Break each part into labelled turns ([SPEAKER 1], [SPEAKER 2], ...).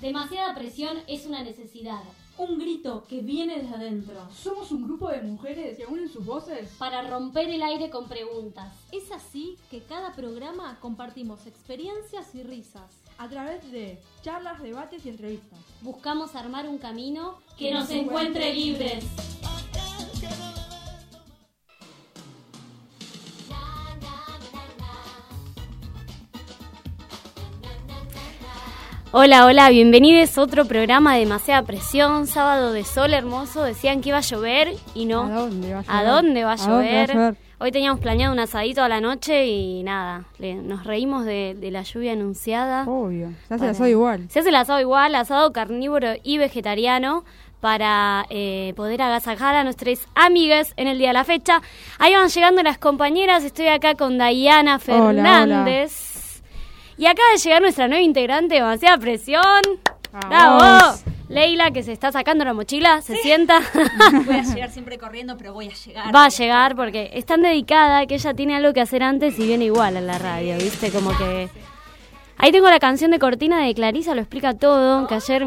[SPEAKER 1] Demasiada presión es una necesidad.
[SPEAKER 2] Un grito que viene desde adentro.
[SPEAKER 3] Somos un grupo de mujeres que unen sus voces
[SPEAKER 1] para romper el aire con preguntas.
[SPEAKER 2] Es así que cada programa compartimos experiencias y risas.
[SPEAKER 3] A través de charlas, debates y entrevistas.
[SPEAKER 1] Buscamos armar un camino que nos encuentre libres. Hola, hola, bienvenidos a otro programa de Demasiada Presión, sábado de sol hermoso, decían que iba a llover y no.
[SPEAKER 3] ¿A dónde va a llover?
[SPEAKER 1] ¿A dónde va a
[SPEAKER 3] ¿A dónde va a
[SPEAKER 1] llover? Hoy teníamos planeado un asadito a la noche y nada, le- nos reímos de, de la lluvia anunciada.
[SPEAKER 3] Obvio, se hace
[SPEAKER 1] Para-
[SPEAKER 3] el asado igual.
[SPEAKER 1] Se hace el asado igual, asado carnívoro y vegetariano para eh, poder agasajar a nuestras amigas en el día de la fecha. Ahí van llegando las compañeras, estoy acá con Diana Fernández. Y acaba de llegar nuestra nueva integrante, demasiada presión. ¡Bravo!
[SPEAKER 3] Vamos.
[SPEAKER 1] Leila, que se está sacando la mochila, se sienta.
[SPEAKER 4] Voy a llegar siempre corriendo, pero voy a llegar.
[SPEAKER 1] Va a llegar porque es tan dedicada que ella tiene algo que hacer antes y viene igual a la radio, ¿viste? Como que... Ahí tengo la canción de Cortina de Clarisa, lo explica todo, que ayer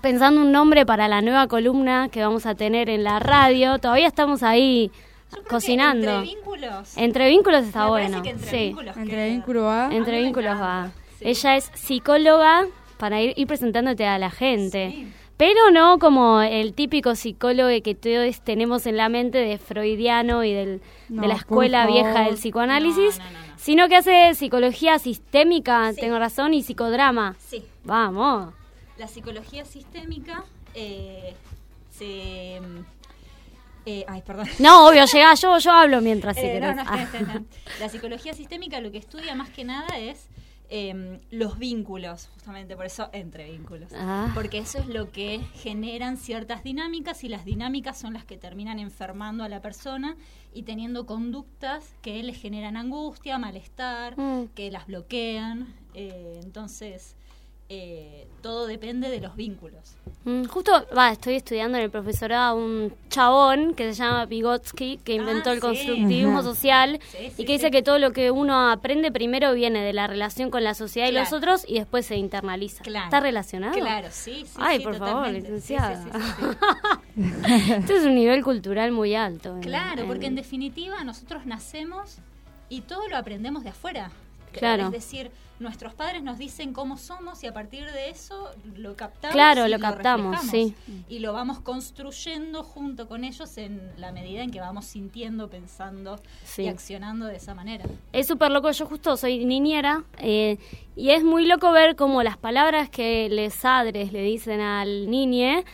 [SPEAKER 1] pensando un nombre para la nueva columna que vamos a tener en la radio, todavía estamos ahí
[SPEAKER 4] Yo
[SPEAKER 1] cocinando.
[SPEAKER 4] Entre vínculos.
[SPEAKER 1] Entre vínculos está
[SPEAKER 4] me
[SPEAKER 1] bueno,
[SPEAKER 4] que entre
[SPEAKER 1] sí.
[SPEAKER 4] vínculos
[SPEAKER 3] Entre
[SPEAKER 4] queda.
[SPEAKER 3] vínculo A.
[SPEAKER 1] Entre vínculos va.
[SPEAKER 4] sí.
[SPEAKER 1] Ella es psicóloga para ir, ir presentándote a la gente.
[SPEAKER 4] Sí.
[SPEAKER 1] Pero no como el típico psicólogo que todos tenemos en la mente de freudiano y del,
[SPEAKER 3] No,
[SPEAKER 1] de la escuela vieja del psicoanálisis,
[SPEAKER 4] No, no, no, no.
[SPEAKER 1] sino que hace psicología sistémica,
[SPEAKER 4] Sí.
[SPEAKER 1] tengo razón, y psicodrama.
[SPEAKER 4] Sí.
[SPEAKER 1] Vamos.
[SPEAKER 4] La psicología sistémica eh, se. Eh, ay, perdón.
[SPEAKER 1] No, obvio, llega yo, yo hablo mientras
[SPEAKER 4] Eh, no, no,
[SPEAKER 1] Ah.
[SPEAKER 4] La psicología sistémica lo que estudia más que nada es eh, los vínculos, justamente por eso entre vínculos.
[SPEAKER 1] Ah.
[SPEAKER 4] Porque eso es lo que generan ciertas dinámicas y las dinámicas son las que terminan enfermando a la persona y teniendo conductas que les generan angustia, malestar,
[SPEAKER 1] Mm.
[SPEAKER 4] que las bloquean. eh, entonces, eh, todo depende de los vínculos.
[SPEAKER 1] Mm, Justo, va, estoy estudiando en el profesorado un chabón que se llama Vygotsky, que inventó
[SPEAKER 4] Ah,
[SPEAKER 1] el
[SPEAKER 4] sí.
[SPEAKER 1] constructivismo social
[SPEAKER 4] Sí,
[SPEAKER 1] y
[SPEAKER 4] sí,
[SPEAKER 1] que dice
[SPEAKER 4] sí.
[SPEAKER 1] que todo lo que uno aprende primero viene de la relación con la sociedad y los otros y después se internaliza.
[SPEAKER 4] Claro.
[SPEAKER 1] ¿Está relacionado?
[SPEAKER 4] Claro, sí, sí.
[SPEAKER 1] Ay,
[SPEAKER 4] sí,
[SPEAKER 1] por favor,
[SPEAKER 4] totalmente. Sí, sí,
[SPEAKER 1] licenciada.
[SPEAKER 4] sí, sí, sí.
[SPEAKER 1] Esto es un nivel cultural muy alto. en-
[SPEAKER 4] Claro, porque en
[SPEAKER 1] en-
[SPEAKER 4] definitiva nosotros nacemos y todo lo aprendemos de afuera.
[SPEAKER 1] Claro.
[SPEAKER 4] Es decir, nuestros padres nos dicen cómo somos y a partir de eso lo captamos.
[SPEAKER 1] Claro,
[SPEAKER 4] y
[SPEAKER 1] lo captamos, sí.
[SPEAKER 4] Y lo vamos construyendo junto con ellos en la medida en que vamos sintiendo, pensando
[SPEAKER 1] Sí.
[SPEAKER 4] y accionando de esa manera.
[SPEAKER 1] Es súper loco, yo justo soy niñera eh, y es muy loco ver cómo las palabras que les padres le dicen al niñe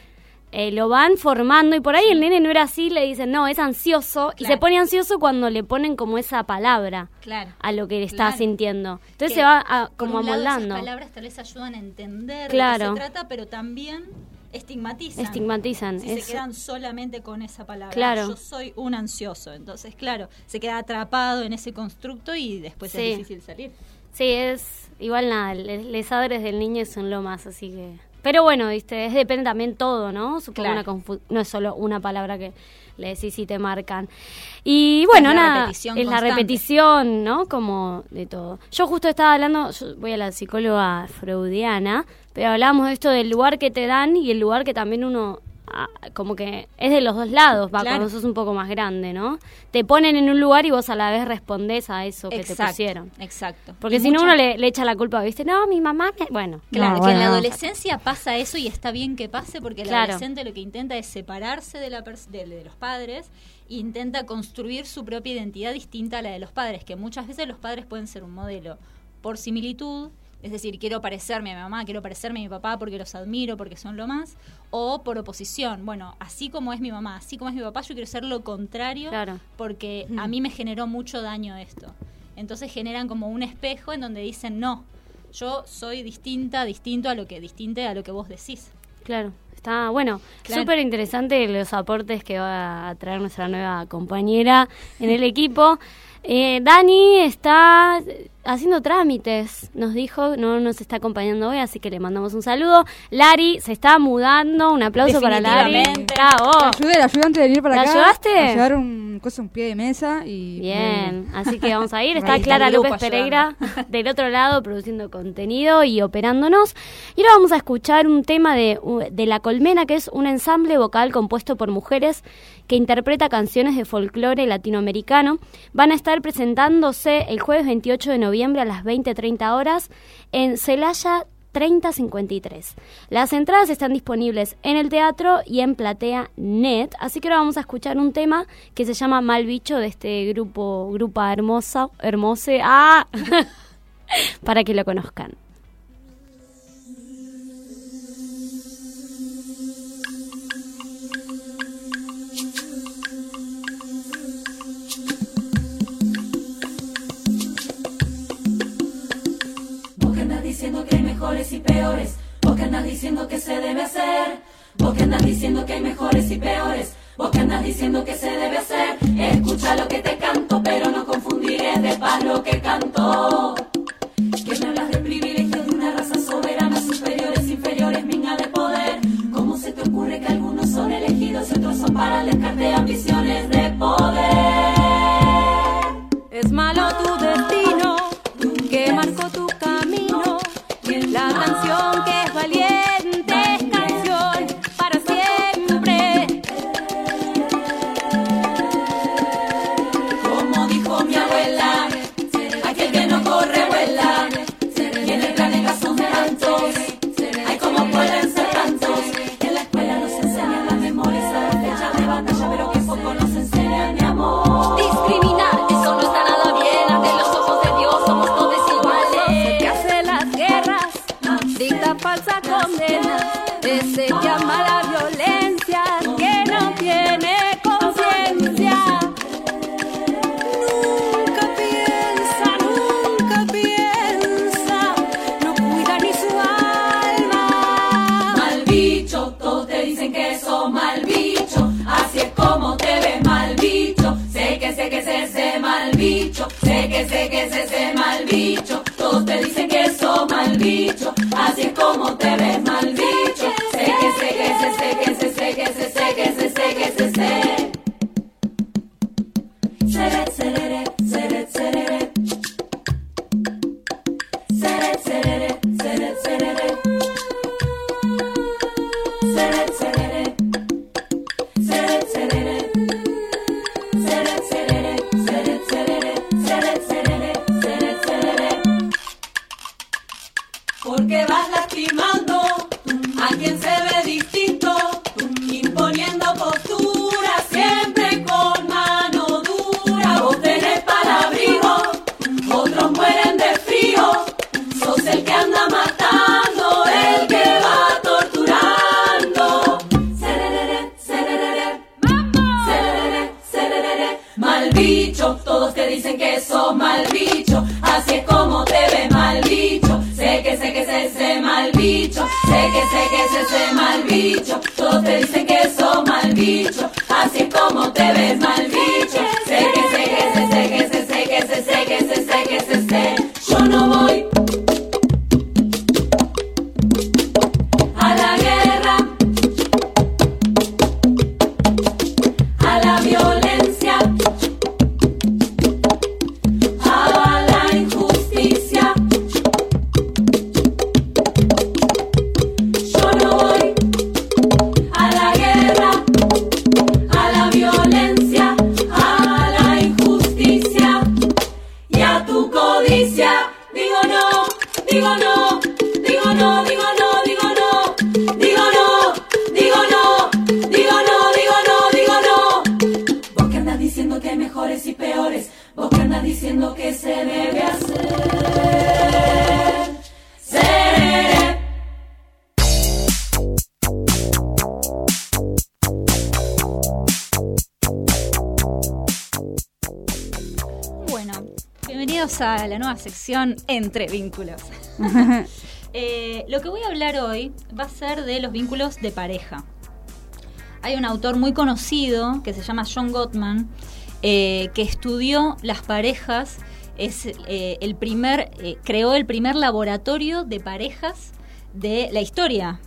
[SPEAKER 1] eh, lo van formando y por ahí el nene no era así, le dicen no, es ansioso y se pone ansioso cuando le ponen como esa palabra
[SPEAKER 4] Claro.
[SPEAKER 1] a lo que está
[SPEAKER 4] Claro.
[SPEAKER 1] sintiendo. Entonces
[SPEAKER 4] Que,
[SPEAKER 1] se va a-
[SPEAKER 4] por
[SPEAKER 1] como
[SPEAKER 4] un lado,
[SPEAKER 1] amoldando.
[SPEAKER 4] Esas palabras tal vez ayudan a entender
[SPEAKER 1] Claro.
[SPEAKER 4] de qué se trata, pero también estigmatizan.
[SPEAKER 1] Estigmatizan.
[SPEAKER 4] Si
[SPEAKER 1] es-
[SPEAKER 4] se quedan solamente con esa palabra.
[SPEAKER 1] Claro.
[SPEAKER 4] Yo soy un ansioso. Entonces, claro, se queda atrapado en ese constructo y después
[SPEAKER 1] Sí.
[SPEAKER 4] es difícil salir.
[SPEAKER 1] Sí, es igual nada, le- les padres del niño son lo más, así que... Pero bueno, viste, es depende también todo, ¿no? Supongo
[SPEAKER 4] Claro.
[SPEAKER 1] una confu- no es solo una palabra que le decís y te marcan. Y bueno,
[SPEAKER 4] Es la
[SPEAKER 1] nada,
[SPEAKER 4] repetición
[SPEAKER 1] es la repetición, ¿no? Como de todo. Yo justo estaba hablando, yo voy a la psicóloga freudiana, pero hablamos de esto del lugar que te dan y el lugar que también uno como que es de los dos lados, va,
[SPEAKER 4] Claro.
[SPEAKER 1] cuando sos un poco más grande, ¿no? Te ponen en un lugar y vos a la vez respondés a eso que te pusieron.
[SPEAKER 4] Exacto.
[SPEAKER 1] Porque
[SPEAKER 4] Y
[SPEAKER 1] si no uno le, le echa la culpa, ¿viste? No, mi mamá, me-". bueno.
[SPEAKER 4] Claro,
[SPEAKER 3] No,
[SPEAKER 4] que en la adolescencia pasa eso y está bien que pase porque el
[SPEAKER 1] Claro.
[SPEAKER 4] adolescente lo que intenta es separarse de, la de, de los padres e intenta construir su propia identidad distinta a la de los padres, que muchas veces los padres pueden ser un modelo por similitud, es decir, quiero parecerme a mi mamá, quiero parecerme a mi papá porque los admiro, porque son lo más, o por oposición, bueno, así como es mi mamá, así como es mi papá, yo quiero ser lo contrario
[SPEAKER 1] Claro.
[SPEAKER 4] porque a mí me generó mucho daño esto. Entonces generan como un espejo en donde dicen, no, yo soy distinta, distinto a lo que distinte a lo que vos decís.
[SPEAKER 1] Claro. Está bueno,
[SPEAKER 4] Claro.
[SPEAKER 1] súper interesante los aportes que va a traer nuestra nueva compañera en el equipo. Eh, Dani está haciendo trámites, nos dijo, no nos está acompañando hoy, así que le mandamos un saludo. Lari se está mudando, un aplauso para Lari. Bravo.
[SPEAKER 3] La ayudé, la ayudé antes de venir para
[SPEAKER 1] ¿La
[SPEAKER 3] acá.
[SPEAKER 1] ayudaste?
[SPEAKER 3] A llevar un, cosa, un pie de mesa y...
[SPEAKER 1] Bien, así que vamos a ir. Está Clara López Pereira del otro lado produciendo contenido y operándonos. Y ahora vamos a escuchar un tema de, de La Colmena, que es un ensamble vocal compuesto por mujeres que interpreta canciones de folclore latinoamericano. Van a estar presentándose el jueves 28 de noviembre a las 20.30 horas en Celaya 3053. Las entradas están disponibles en el teatro y en Platea Net, así que ahora vamos a escuchar un tema que se llama Mal Bicho de este grupo, Grupa Hermosa, Hermose, ¡ah! para que lo conozcan.
[SPEAKER 5] Vos que andas diciendo que se debe hacer, vos que andas diciendo que hay mejores y peores, vos que andas diciendo que se debe hacer, escucha lo que te canto, pero no confundiré de paz lo que canto. Que me hablas de privilegio de una raza soberana, superiores, inferiores, minga de poder. ¿Cómo se te ocurre que algunos son elegidos y otros son para el ambiciones de poder? Como diciendo que hay mejores y peores, vos que andas diciendo que se debe hacer. Seré.
[SPEAKER 4] Bueno, bienvenidos a la nueva sección Entre Vínculos. Eh, lo que voy a hablar hoy va a ser de los vínculos de pareja. Hay un autor muy conocido que se llama John Gottman eh, que estudió las parejas, es eh, el primer, eh, creó el primer laboratorio de parejas de la historia.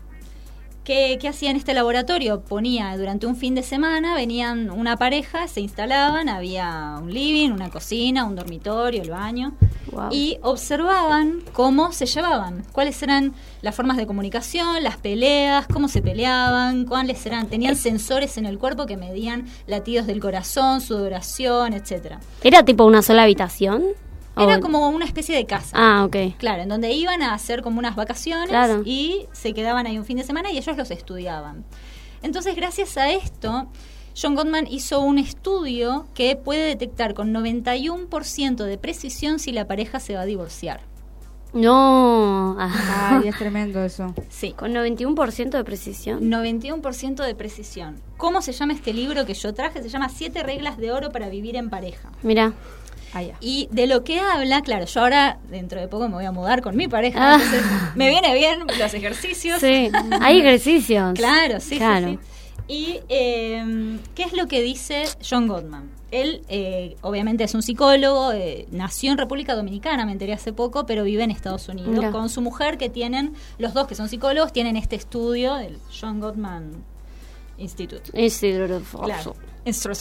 [SPEAKER 4] ¿Qué, ¿Qué hacía en este laboratorio? Ponía durante un fin de semana, venían una pareja, se instalaban, había un living, una cocina, un dormitorio, el baño,
[SPEAKER 1] Wow.
[SPEAKER 4] y observaban cómo se llevaban, cuáles eran las formas de comunicación, las peleas, cómo se peleaban, cuáles eran, tenían sensores en el cuerpo que medían latidos del corazón, sudoración, etcétera.
[SPEAKER 1] ¿Era tipo una sola habitación?
[SPEAKER 4] Era
[SPEAKER 1] O-
[SPEAKER 4] como una especie de casa.
[SPEAKER 1] Ah, ok.
[SPEAKER 4] Claro, en donde iban a hacer como unas vacaciones
[SPEAKER 1] Claro.
[SPEAKER 4] y se quedaban ahí un fin de semana y ellos los estudiaban. Entonces, gracias a esto, John Gottman hizo un estudio que puede detectar con 91% de precisión si la pareja se va a divorciar.
[SPEAKER 1] No. Ah.
[SPEAKER 3] Ay, es tremendo eso.
[SPEAKER 4] Sí.
[SPEAKER 1] Con 91% de precisión.
[SPEAKER 4] 91% de precisión. ¿Cómo se llama este libro que yo traje? Se llama Siete reglas de oro para vivir en pareja.
[SPEAKER 1] Mira.
[SPEAKER 3] Ah.
[SPEAKER 4] Y de lo que habla, claro, yo ahora dentro de poco me voy a mudar con mi pareja,
[SPEAKER 1] Ah.
[SPEAKER 4] entonces me viene bien los ejercicios.
[SPEAKER 1] Sí. Hay ejercicios.
[SPEAKER 4] Claro, sí, sí,
[SPEAKER 1] Claro.
[SPEAKER 4] sí. Y eh, ¿qué es lo que dice John Gottman? Él, eh, obviamente, es un psicólogo, eh, nació en República Dominicana, me enteré hace poco, pero vive en Estados Unidos
[SPEAKER 1] Mira.
[SPEAKER 4] con su mujer, que tienen, los dos que son psicólogos, tienen este estudio, el John Gottman Institute.
[SPEAKER 1] Instituto
[SPEAKER 4] Claro.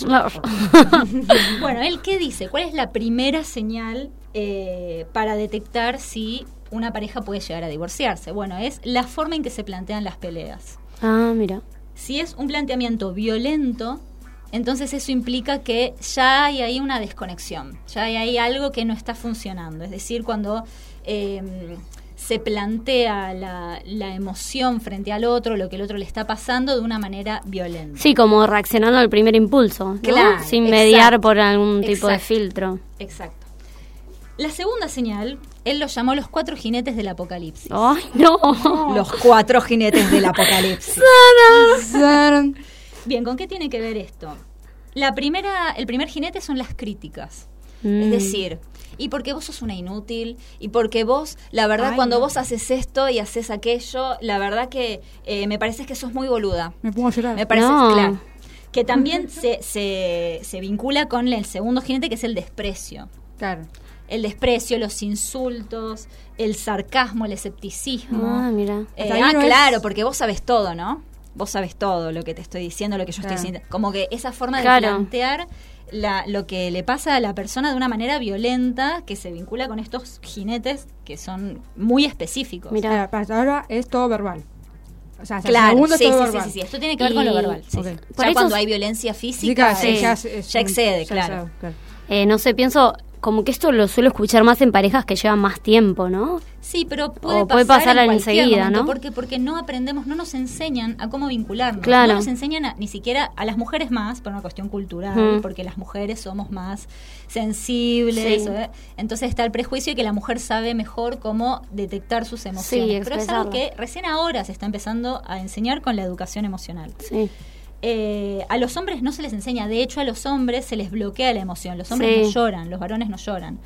[SPEAKER 1] Claro.
[SPEAKER 4] Bueno, él qué dice? ¿Cuál es la primera señal eh, para detectar si una pareja puede llegar a divorciarse? Bueno, es la forma en que se plantean las peleas.
[SPEAKER 1] Ah, mira.
[SPEAKER 4] Si es un planteamiento violento, entonces eso implica que ya hay ahí una desconexión, ya hay ahí algo que no está funcionando. Es decir, cuando eh, se plantea la, la emoción frente al otro, lo que el otro le está pasando de una manera violenta.
[SPEAKER 1] Sí, como reaccionando al primer impulso, ¿no?
[SPEAKER 4] Claro,
[SPEAKER 1] Sin
[SPEAKER 4] exacto.
[SPEAKER 1] mediar por algún tipo de filtro.
[SPEAKER 4] Exacto. La segunda señal, él lo llamó los cuatro jinetes del apocalipsis.
[SPEAKER 1] ¡Ay, no!
[SPEAKER 4] Los cuatro jinetes del apocalipsis. Bien, ¿con qué tiene que ver esto? La primera, el primer jinete son las críticas.
[SPEAKER 1] Mm.
[SPEAKER 4] Es decir, y porque vos sos una inútil, y porque vos, la verdad,
[SPEAKER 3] Ay,
[SPEAKER 4] cuando
[SPEAKER 3] no.
[SPEAKER 4] vos haces esto y haces aquello, la verdad que eh, me parece que sos muy boluda.
[SPEAKER 3] Me pongo a llorar.
[SPEAKER 4] Me parece,
[SPEAKER 1] No.
[SPEAKER 4] claro. Que también se, se, se vincula con el segundo jinete, que es el desprecio.
[SPEAKER 3] Claro.
[SPEAKER 4] El desprecio, los insultos, el sarcasmo, el escepticismo.
[SPEAKER 1] Ah, mira.
[SPEAKER 4] Eh, ah,
[SPEAKER 3] no es-
[SPEAKER 4] claro, porque vos sabes todo, ¿no? Vos sabes todo lo que te estoy diciendo, lo que yo
[SPEAKER 3] Claro.
[SPEAKER 4] estoy diciendo. Como que esa forma de
[SPEAKER 1] Claro.
[SPEAKER 4] plantear la, lo que le pasa a la persona de una manera violenta que se vincula con estos jinetes que son muy específicos.
[SPEAKER 1] Mira.
[SPEAKER 3] Para, para ahora es todo verbal. O sea,
[SPEAKER 4] Claro,
[SPEAKER 3] segundo
[SPEAKER 4] sí,
[SPEAKER 3] todo
[SPEAKER 4] sí, sí,
[SPEAKER 3] verbal.
[SPEAKER 4] sí, sí. Esto tiene que ver con lo verbal. sí,
[SPEAKER 3] Ok.
[SPEAKER 4] sí.
[SPEAKER 1] Por
[SPEAKER 4] Ya
[SPEAKER 1] eso
[SPEAKER 4] cuando
[SPEAKER 1] es-
[SPEAKER 4] hay violencia
[SPEAKER 3] Sí,
[SPEAKER 4] física,
[SPEAKER 3] claro, sí,
[SPEAKER 1] sí.
[SPEAKER 3] ya,
[SPEAKER 4] excede,
[SPEAKER 3] ya
[SPEAKER 4] claro.
[SPEAKER 3] claro.
[SPEAKER 1] Eh, no sé, pienso como que esto lo suelo escuchar más en parejas que llevan más tiempo, ¿no?
[SPEAKER 4] Sí, pero puede
[SPEAKER 1] O puede
[SPEAKER 4] pasar,
[SPEAKER 1] pasar
[SPEAKER 4] en
[SPEAKER 1] enseguida,
[SPEAKER 4] momento,
[SPEAKER 1] ¿no?
[SPEAKER 4] Porque, porque no aprendemos, no nos enseñan a cómo vincularnos.
[SPEAKER 1] Claro.
[SPEAKER 4] No nos enseñan a- ni siquiera a las mujeres más, por una cuestión cultural, porque las mujeres somos más sensibles.
[SPEAKER 1] Sí.
[SPEAKER 4] ¿eh? Entonces está el prejuicio de que la mujer sabe mejor cómo detectar sus emociones. Pero es algo que recién ahora se está empezando a enseñar con la educación emocional.
[SPEAKER 1] Sí.
[SPEAKER 4] Eh, a los hombres no se les enseña, de hecho a los hombres se les bloquea la emoción, los hombres
[SPEAKER 1] Sí.
[SPEAKER 4] no lloran, los varones no lloran.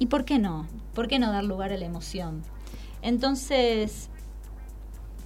[SPEAKER 4] ¿Y por qué no? ¿Por qué no dar lugar a la emoción? Entonces,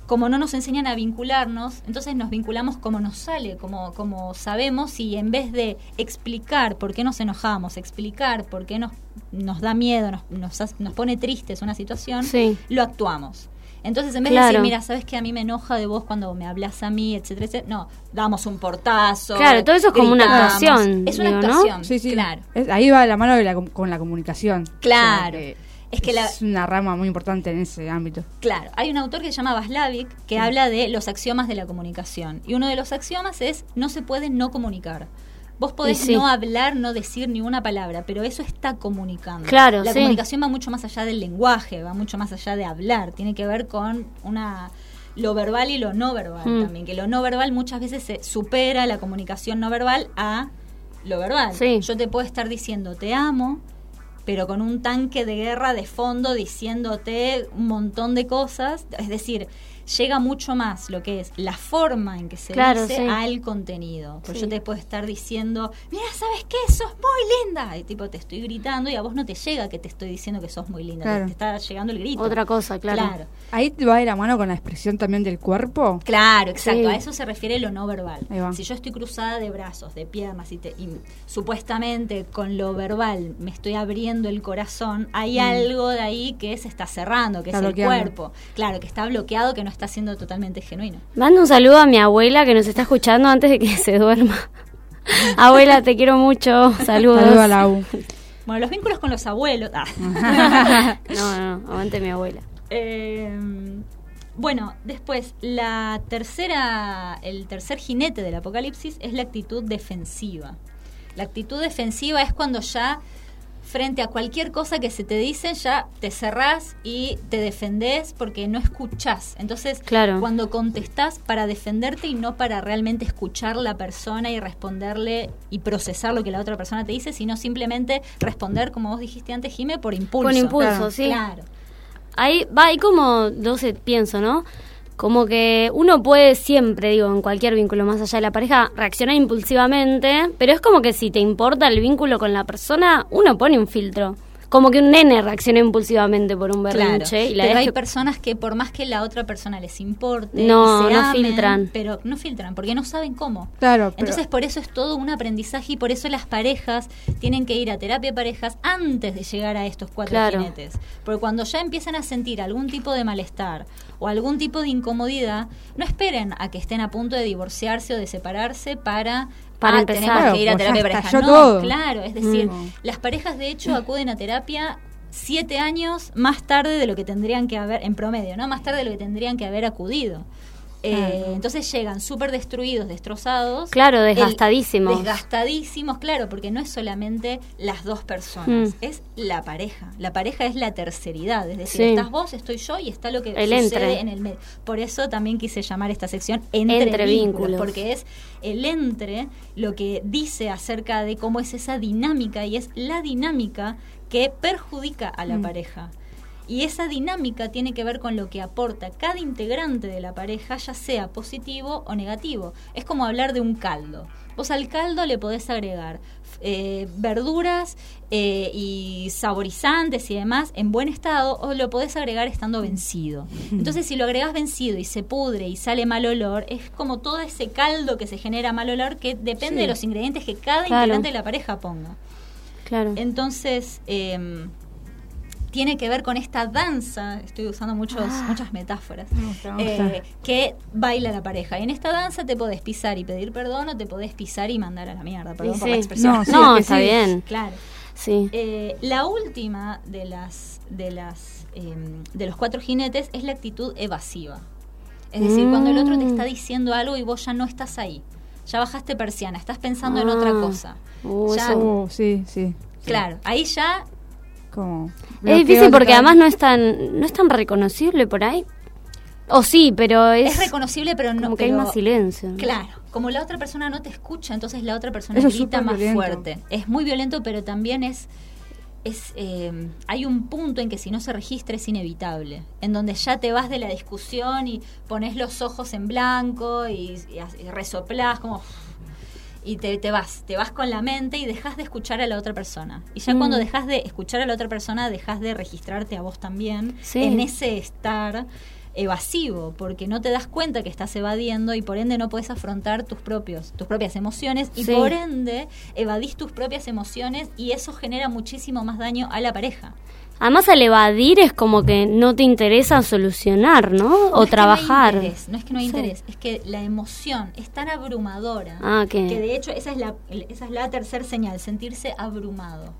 [SPEAKER 4] como no nos enseñan a vincularnos, entonces nos vinculamos como nos sale, como, como sabemos, y en vez de explicar por qué nos enojamos, explicar por qué nos, nos da miedo, nos, nos, nos pone tristes una situación,
[SPEAKER 1] Sí.
[SPEAKER 4] lo actuamos. Entonces, en vez de decir, mira, sabes que a mí me enoja de vos cuando me hablas a mí, etcétera, etcétera, no, damos un portazo.
[SPEAKER 1] Claro, todo eso es como una actuación,
[SPEAKER 4] Es una
[SPEAKER 1] digo, ¿no?
[SPEAKER 4] actuación,
[SPEAKER 3] Sí, sí.
[SPEAKER 4] claro.
[SPEAKER 3] Es- ahí va la mano de la com- con la comunicación.
[SPEAKER 4] Claro.
[SPEAKER 3] O sea,
[SPEAKER 4] Es que la-
[SPEAKER 3] es una rama muy importante en ese ámbito.
[SPEAKER 4] Claro, hay un autor que se llama Vaslavic que habla de los axiomas de la comunicación. Y uno de los axiomas es no se puede no comunicar. Vos podés
[SPEAKER 1] sí.
[SPEAKER 4] no hablar, no decir ni una palabra, pero eso está comunicando.
[SPEAKER 1] Claro,
[SPEAKER 4] La
[SPEAKER 1] sí.
[SPEAKER 4] comunicación va mucho más allá del lenguaje, va mucho más allá de hablar. Tiene que ver con una lo verbal y lo no verbal
[SPEAKER 1] Mm.
[SPEAKER 4] también. Que lo no verbal muchas veces se supera la comunicación no verbal a lo verbal.
[SPEAKER 1] Sí.
[SPEAKER 4] Yo te puedo estar diciendo te amo pero con un tanque de guerra de fondo diciéndote un montón de cosas. Es decir, llega mucho más lo que es la forma en que se
[SPEAKER 1] Claro,
[SPEAKER 4] dice
[SPEAKER 1] sí.
[SPEAKER 4] al contenido. Porque
[SPEAKER 1] Sí.
[SPEAKER 4] yo te puedo estar diciendo, mira, ¿sabes qué? Sos muy linda. Y tipo, te estoy gritando y a vos no te llega que te estoy diciendo que sos muy linda. te-
[SPEAKER 3] Claro.
[SPEAKER 4] Te, está llegando el grito.
[SPEAKER 1] Otra cosa, claro.
[SPEAKER 4] Claro.
[SPEAKER 3] Ahí te va de la mano con la expresión también del cuerpo.
[SPEAKER 4] Claro, exacto.
[SPEAKER 1] Sí.
[SPEAKER 4] A eso se refiere lo no verbal. Si yo estoy cruzada de brazos, de piernas y, te- y supuestamente con lo verbal me estoy abriendo el corazón, hay algo de ahí que se está cerrando, que
[SPEAKER 3] Mm. Está
[SPEAKER 4] es
[SPEAKER 3] bloqueando.
[SPEAKER 4] el cuerpo. Claro, que está bloqueado, que no está siendo totalmente genuino.
[SPEAKER 1] Mando un saludo a mi abuela que nos está escuchando antes de que se duerma. abuela, te quiero mucho. Saludos.
[SPEAKER 3] Saludo a la U.
[SPEAKER 4] Bueno, los vínculos con los abuelos. ah.
[SPEAKER 1] No, no, aguante mi abuela.
[SPEAKER 4] Eh, bueno, después, la tercera, el tercer jinete del apocalipsis es la actitud defensiva. La actitud defensiva es cuando ya frente a cualquier cosa que se te dice, ya te cerrás y te defendés porque no escuchás. Entonces,
[SPEAKER 1] Claro.
[SPEAKER 4] cuando contestás para defenderte y no para realmente escuchar la persona y responderle y procesar lo que la otra persona te dice, sino simplemente responder, como vos dijiste antes, Jime, por impulso.
[SPEAKER 1] Por impulso,
[SPEAKER 3] Claro.
[SPEAKER 1] sí.
[SPEAKER 4] Claro.
[SPEAKER 1] Ahí va, hay como, no sé, pienso, ¿no? Como que uno puede siempre, digo, en cualquier vínculo más allá de la pareja, reaccionar impulsivamente, pero es como que si te importa el vínculo con la persona, uno pone un filtro. Como que un nene reacciona impulsivamente por un
[SPEAKER 4] Claro,
[SPEAKER 1] berrinche y la
[SPEAKER 4] pero hay
[SPEAKER 1] que-
[SPEAKER 4] personas que por más que la otra persona les importe,
[SPEAKER 1] No,
[SPEAKER 4] se
[SPEAKER 1] no
[SPEAKER 4] amen,
[SPEAKER 1] filtran.
[SPEAKER 4] pero no filtran porque no saben cómo.
[SPEAKER 3] Claro, pero-
[SPEAKER 4] Entonces por eso es todo un aprendizaje y por eso las parejas tienen que ir a terapia de parejas antes de llegar a estos cuatro
[SPEAKER 1] Claro.
[SPEAKER 4] jinetes, porque cuando ya empiezan a sentir algún tipo de malestar o algún tipo de incomodidad, no esperen a que estén a punto de divorciarse o de separarse para
[SPEAKER 1] Para
[SPEAKER 4] "Ah,
[SPEAKER 1] empezar".
[SPEAKER 4] tenemos
[SPEAKER 3] Claro,
[SPEAKER 4] que ir a terapia de pareja. No,
[SPEAKER 3] todo.
[SPEAKER 4] claro, es decir,
[SPEAKER 3] Mm.
[SPEAKER 4] las parejas de hecho acuden a terapia siete años más tarde de lo que tendrían que haber, en promedio, ¿no? Más tarde de lo que tendrían que haber acudido. Eh, entonces llegan súper destruidos, destrozados.
[SPEAKER 1] Claro,
[SPEAKER 4] El-
[SPEAKER 1] desgastadísimos.
[SPEAKER 4] desgastadísimos, claro, porque no es solamente las dos personas,
[SPEAKER 1] Mm.
[SPEAKER 4] es la pareja. La pareja es la terceridad, es decir,
[SPEAKER 1] Sí.
[SPEAKER 4] estás vos, estoy yo y está lo que
[SPEAKER 1] El
[SPEAKER 4] sucede
[SPEAKER 1] entre.
[SPEAKER 4] en el medio. Por eso también quise llamar esta sección Entre,
[SPEAKER 1] Entre
[SPEAKER 4] vínculos,
[SPEAKER 1] vínculos.
[SPEAKER 4] porque es el entre lo que dice acerca de cómo es esa dinámica y es la dinámica que perjudica a la pareja. Y esa dinámica tiene que ver con lo que aporta cada integrante de la pareja, ya sea positivo o negativo. Es como hablar de un caldo. Vos al caldo le podés agregar eh, verduras eh, y saborizantes y demás en buen estado o lo podés agregar estando vencido. Entonces si lo agregás vencido y se pudre y sale mal olor, es como todo ese caldo que se genera mal olor que depende
[SPEAKER 3] Sí.
[SPEAKER 4] de los ingredientes que cada
[SPEAKER 1] Claro.
[SPEAKER 4] integrante de la pareja ponga.
[SPEAKER 1] Claro.
[SPEAKER 4] Entonces, eh, tiene que ver con esta danza, estoy usando muchos, muchas metáforas,
[SPEAKER 3] Me gusta, me gusta.
[SPEAKER 4] eh, que baila la pareja. Y en esta danza te podés pisar y pedir perdón o te podés pisar y mandar a la mierda, perdón por la expresión.
[SPEAKER 3] No, sí,
[SPEAKER 1] está
[SPEAKER 3] sí.
[SPEAKER 1] bien.
[SPEAKER 4] Claro.
[SPEAKER 1] Sí.
[SPEAKER 4] Eh, la última de las de las eh, de los cuatro jinetes es la actitud evasiva. Es decir, cuando el otro te
[SPEAKER 1] Mm.
[SPEAKER 4] está diciendo algo y vos ya no estás ahí. Ya bajaste persiana, estás pensando en
[SPEAKER 1] Ah.
[SPEAKER 4] otra cosa.
[SPEAKER 1] Uh,
[SPEAKER 4] Ya-
[SPEAKER 1] eso-
[SPEAKER 3] Uh, sí, sí.
[SPEAKER 4] Claro, ahí ya
[SPEAKER 3] Como
[SPEAKER 1] Es difícil porque además no es tan, no es tan reconocible por ahí. O sí, pero es,
[SPEAKER 4] es, reconocible, pero no
[SPEAKER 1] como que hay más silencio. ¿no?
[SPEAKER 4] Claro, como la otra persona no te escucha, entonces la otra persona
[SPEAKER 3] Eso
[SPEAKER 4] grita más
[SPEAKER 3] violento.
[SPEAKER 4] fuerte. Es muy violento, pero también es es eh, hay un punto en que si no se registra es inevitable, en donde ya te vas de la discusión y pones los ojos en blanco y, y, y resoplás como y te, te vas, te vas con la mente y dejas de escuchar a la otra persona. Y ya
[SPEAKER 1] Mm.
[SPEAKER 4] cuando dejas de escuchar a la otra persona, dejas de registrarte a vos también
[SPEAKER 1] Sí.
[SPEAKER 4] en ese estar evasivo, porque no te das cuenta que estás evadiendo y por ende no puedes afrontar tus propios, tus propias emociones y
[SPEAKER 1] Sí.
[SPEAKER 4] por ende evadís tus propias emociones y eso genera muchísimo más daño a la pareja.
[SPEAKER 1] Además al evadir es como que no te interesa solucionar, ¿no?
[SPEAKER 4] No
[SPEAKER 1] O
[SPEAKER 4] es que no hay
[SPEAKER 1] trabajar.
[SPEAKER 4] interés, no es que no hay
[SPEAKER 1] Sí.
[SPEAKER 4] interés, es que la emoción es tan abrumadora
[SPEAKER 1] Ah, que-
[SPEAKER 4] que de hecho esa es la esa es la tercera señal, sentirse abrumado.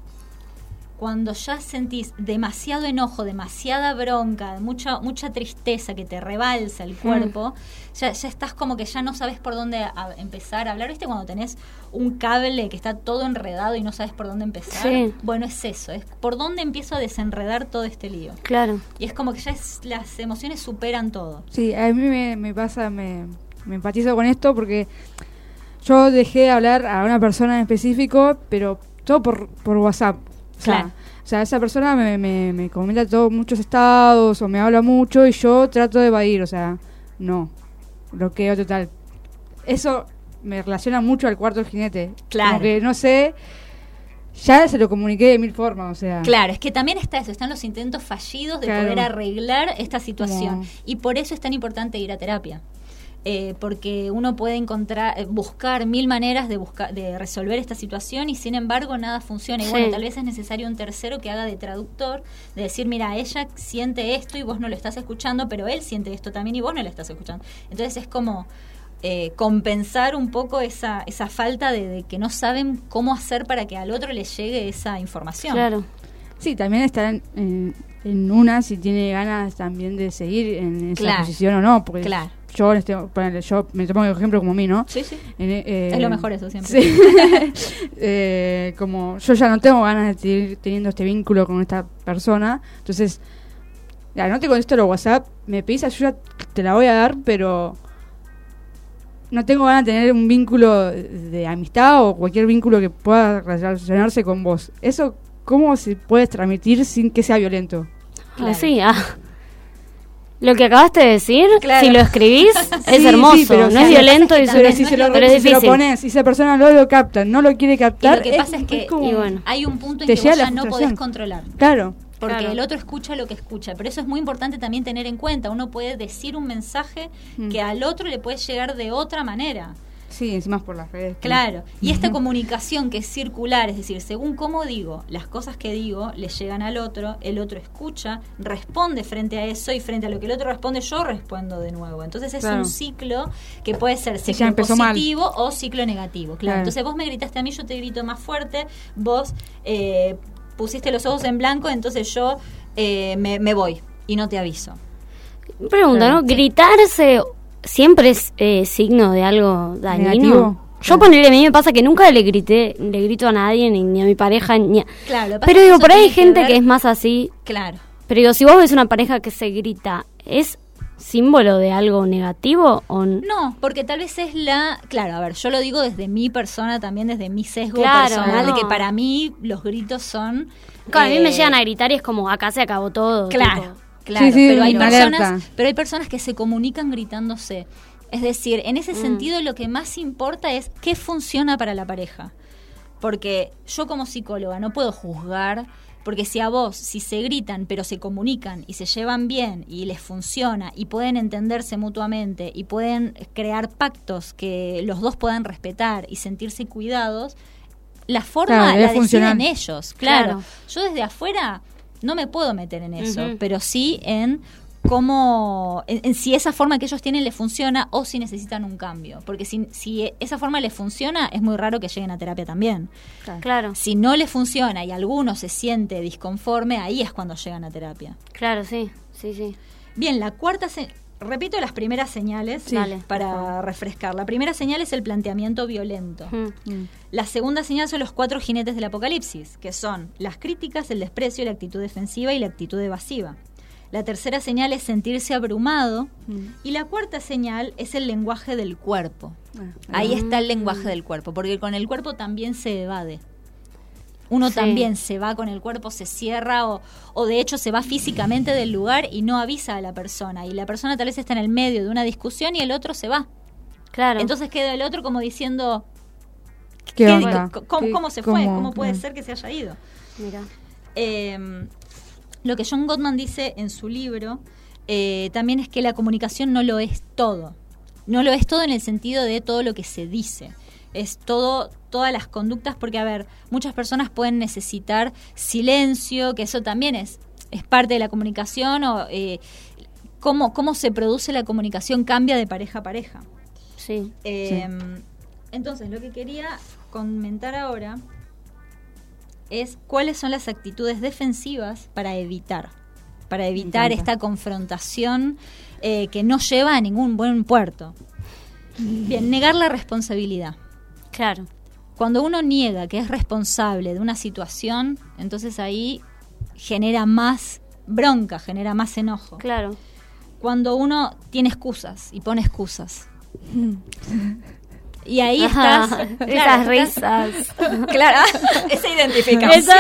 [SPEAKER 4] Cuando ya sentís demasiado enojo, demasiada bronca, mucha mucha tristeza que te rebalsa
[SPEAKER 1] Mm.
[SPEAKER 4] el cuerpo, ya, ya estás como que ya no sabes por dónde a- empezar a hablar. ¿Viste cuando tenés un cable que está todo enredado y no sabes por dónde empezar?
[SPEAKER 1] Sí.
[SPEAKER 4] Bueno, es eso, es por dónde empiezo a desenredar todo este lío.
[SPEAKER 1] Claro.
[SPEAKER 4] Y es como que ya es, las emociones superan todo.
[SPEAKER 3] Sí, a mí me, me pasa, me, me empatizo con esto porque yo dejé de hablar a una persona en específico, pero todo por, por WhatsApp. O sea,
[SPEAKER 4] Claro.
[SPEAKER 3] o sea, esa persona me, me, me comenta todos muchos estados o me habla mucho y yo trato de evadir, o sea, no. Bloqueo total. Eso me relaciona mucho al cuarto del jinete.
[SPEAKER 4] Claro.
[SPEAKER 3] Como que no sé, ya se lo comuniqué de mil formas, o sea.
[SPEAKER 4] Claro, es que también está eso, están los intentos fallidos de
[SPEAKER 3] Claro.
[SPEAKER 4] poder arreglar esta situación. Y por eso es tan importante ir a terapia. Eh, porque uno puede encontrar, eh, buscar mil maneras de, buscar, de resolver esta situación y sin embargo nada funciona. Y
[SPEAKER 1] Sí.
[SPEAKER 4] bueno, tal vez es necesario un tercero que haga de traductor, de decir, mira, ella siente esto y vos no lo estás escuchando, pero él siente esto también y vos no lo estás escuchando. Entonces es como eh, compensar un poco esa, esa falta de, de que no saben cómo hacer para que al otro le llegue esa información.
[SPEAKER 1] Claro.
[SPEAKER 3] Sí, también está en, en- en una si tiene ganas también de seguir en esa
[SPEAKER 4] Claro.
[SPEAKER 3] posición o no, porque
[SPEAKER 4] Claro.
[SPEAKER 3] Yo, este, ponele, yo me tomo el ejemplo como mí, ¿no?
[SPEAKER 4] Sí, sí.
[SPEAKER 3] En, eh,
[SPEAKER 4] Es lo mejor eso siempre.
[SPEAKER 3] Sí. Eh, como yo ya no tengo ganas de seguir teniendo este vínculo con esta persona, entonces, ya, no te contesto los WhatsApp, me pedís ayuda, te la voy a dar, pero no tengo ganas de tener un vínculo de amistad o cualquier vínculo que pueda relacionarse con vos. Eso, ¿cómo se puede transmitir sin que sea violento?
[SPEAKER 4] Claro.
[SPEAKER 1] Así, ah. Lo que acabaste de decir,
[SPEAKER 4] Claro.
[SPEAKER 1] si lo escribís, es
[SPEAKER 3] Sí,
[SPEAKER 1] hermoso.
[SPEAKER 3] sí, pero
[SPEAKER 1] no es violento y
[SPEAKER 4] es que
[SPEAKER 3] Pero si
[SPEAKER 4] no
[SPEAKER 3] se lo,
[SPEAKER 1] pero es
[SPEAKER 3] si se lo pones, si esa persona no lo capta, no lo quiere
[SPEAKER 4] Y
[SPEAKER 3] captar,
[SPEAKER 4] lo que pasa es que
[SPEAKER 3] como-
[SPEAKER 1] Y bueno.
[SPEAKER 4] hay un punto en que vos ya no podés controlar.
[SPEAKER 3] Claro.
[SPEAKER 4] Porque
[SPEAKER 1] Claro.
[SPEAKER 4] el otro escucha lo que escucha. Pero eso es muy importante también tener en cuenta. Uno puede decir un mensaje
[SPEAKER 3] Mm.
[SPEAKER 4] que al otro le puede llegar de otra manera.
[SPEAKER 3] Sí, encima es por las redes.
[SPEAKER 4] Claro. Y esta comunicación que es circular, es decir, según cómo digo, las cosas que digo le llegan al otro, el otro escucha, responde frente a eso y frente a lo que el otro responde, yo respondo de nuevo. Entonces es
[SPEAKER 3] Claro.
[SPEAKER 4] un ciclo que puede ser
[SPEAKER 3] ya
[SPEAKER 4] ciclo
[SPEAKER 3] empezó mal.
[SPEAKER 4] positivo o ciclo negativo. Claro.
[SPEAKER 3] Claro.
[SPEAKER 4] Entonces vos me gritaste a mí, yo te grito más fuerte, vos eh, pusiste los ojos en blanco, entonces yo eh, me, me voy y no te aviso.
[SPEAKER 1] Pregunta, ¿no? Gritarse siempre es eh, signo de algo dañino.
[SPEAKER 3] Negativo.
[SPEAKER 1] Yo ponerle, a mí me pasa que nunca le grité, le grito a nadie, ni, ni a mi pareja, ni a...
[SPEAKER 4] Claro,
[SPEAKER 1] Pero digo, por ahí hay
[SPEAKER 4] que
[SPEAKER 1] gente que es más así.
[SPEAKER 4] Claro.
[SPEAKER 1] Pero digo, si vos ves una pareja que se grita, ¿es símbolo de algo negativo o
[SPEAKER 4] No, porque tal vez es la... Claro, a ver, yo lo digo desde mi persona, también desde mi sesgo
[SPEAKER 1] Claro,
[SPEAKER 4] personal, de que para mí los gritos son...
[SPEAKER 1] Claro, a mí me
[SPEAKER 4] eh,
[SPEAKER 1] llegan a gritar y es como, acá se acabó todo.
[SPEAKER 4] Claro,
[SPEAKER 1] tipo.
[SPEAKER 4] Claro.
[SPEAKER 3] Sí, sí,
[SPEAKER 4] pero, hay personas, pero hay personas que se comunican gritándose. Es decir, en
[SPEAKER 1] Mm.
[SPEAKER 4] ese sentido lo que más importa es qué funciona para la pareja. Porque yo como psicóloga no puedo juzgar, porque si a vos, si se gritan, pero se comunican y se llevan bien y les funciona y pueden entenderse mutuamente y pueden crear pactos que los dos puedan respetar y sentirse cuidados, la forma
[SPEAKER 3] Claro,
[SPEAKER 4] la deciden ellos. Claro.
[SPEAKER 1] Claro.
[SPEAKER 4] Yo desde afuera no me puedo meter en eso, pero sí en cómo, en, en si esa forma que ellos tienen les funciona o si necesitan un cambio. Porque si, si esa forma les funciona, es muy raro que lleguen a terapia también.
[SPEAKER 1] Claro,
[SPEAKER 4] Si no les funciona y alguno se siente disconforme, ahí es cuando llegan a terapia.
[SPEAKER 1] claro, sí, sí, sí.
[SPEAKER 4] Bien, la cuarta, repito las primeras señales
[SPEAKER 1] Sí. Dale,
[SPEAKER 4] para refrescar. La primera señal es el planteamiento violento.
[SPEAKER 1] Mm.
[SPEAKER 4] La segunda señal son los cuatro jinetes del apocalipsis, que son las críticas, el desprecio, la actitud defensiva y la actitud evasiva. La tercera señal es sentirse abrumado. Y la cuarta señal es el lenguaje del cuerpo. Ahí está el lenguaje del cuerpo, porque con el cuerpo también se evade. Uno
[SPEAKER 1] Sí.
[SPEAKER 4] también se va con el cuerpo, se cierra o, o de hecho se va físicamente del lugar y no avisa a la persona. Y la persona tal vez está en el medio de una discusión y el otro se va.
[SPEAKER 1] Claro.
[SPEAKER 4] Entonces queda el otro como diciendo,
[SPEAKER 3] ¿Qué,
[SPEAKER 4] ¿Qué-
[SPEAKER 3] onda?
[SPEAKER 4] ¿Cómo,
[SPEAKER 3] ¿Qué-
[SPEAKER 4] cómo se fue? ¿Cómo puede ser que se haya ido?
[SPEAKER 1] Mira.
[SPEAKER 4] Eh, lo que John Gottman dice en su libro eh, también es que la comunicación no lo es todo. No lo es todo en el sentido de todo lo que se dice. Es todo, todas las conductas, porque a ver, muchas personas pueden necesitar silencio, que eso también es, es parte de la comunicación, o eh, cómo, cómo se produce la comunicación cambia de pareja a pareja.
[SPEAKER 1] Sí.
[SPEAKER 4] Eh, Entonces, lo que quería comentar ahora es cuáles son las actitudes defensivas para evitar, para evitar esta confrontación eh, que no lleva a ningún buen puerto. Bien, negar la responsabilidad.
[SPEAKER 1] Claro.
[SPEAKER 4] Cuando uno niega que es responsable de una situación, entonces ahí genera más bronca, genera más enojo.
[SPEAKER 1] Claro.
[SPEAKER 4] Cuando uno tiene excusas y pone excusas. Y ahí estás.
[SPEAKER 1] Esas
[SPEAKER 4] claro,
[SPEAKER 1] risas.
[SPEAKER 4] estás- Claro, esa identificación.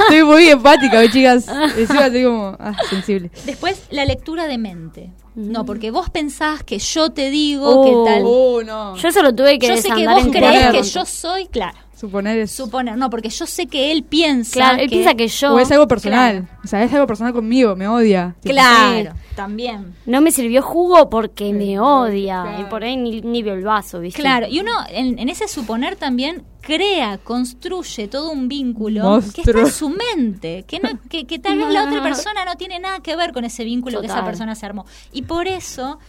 [SPEAKER 3] Estoy muy empática, hoy, chicas. Encima estoy como ah, sensible.
[SPEAKER 4] Después, la lectura de mente. No, porque vos pensás que yo te digo
[SPEAKER 1] Oh.
[SPEAKER 4] que tal.
[SPEAKER 3] Oh, no.
[SPEAKER 1] Yo eso lo tuve que
[SPEAKER 4] yo sé que
[SPEAKER 1] desandar
[SPEAKER 4] vos creés que yo soy, claro.
[SPEAKER 3] Suponer es.
[SPEAKER 4] Suponer, no, porque yo sé que él piensa.
[SPEAKER 1] Claro, él piensa que yo...
[SPEAKER 3] o es algo personal. O sea, es algo personal conmigo, me odia.
[SPEAKER 4] Claro, también.
[SPEAKER 1] No me sirvió jugo porque me odia.
[SPEAKER 3] claro.
[SPEAKER 1] Y por ahí ni, ni vio el vaso, ¿viste?
[SPEAKER 4] Claro, y uno en, en ese suponer también crea, construye todo un vínculo que está en su mente, que, no, que, que tal vez la otra persona no tiene nada que ver con ese vínculo que esa persona se armó. Y por eso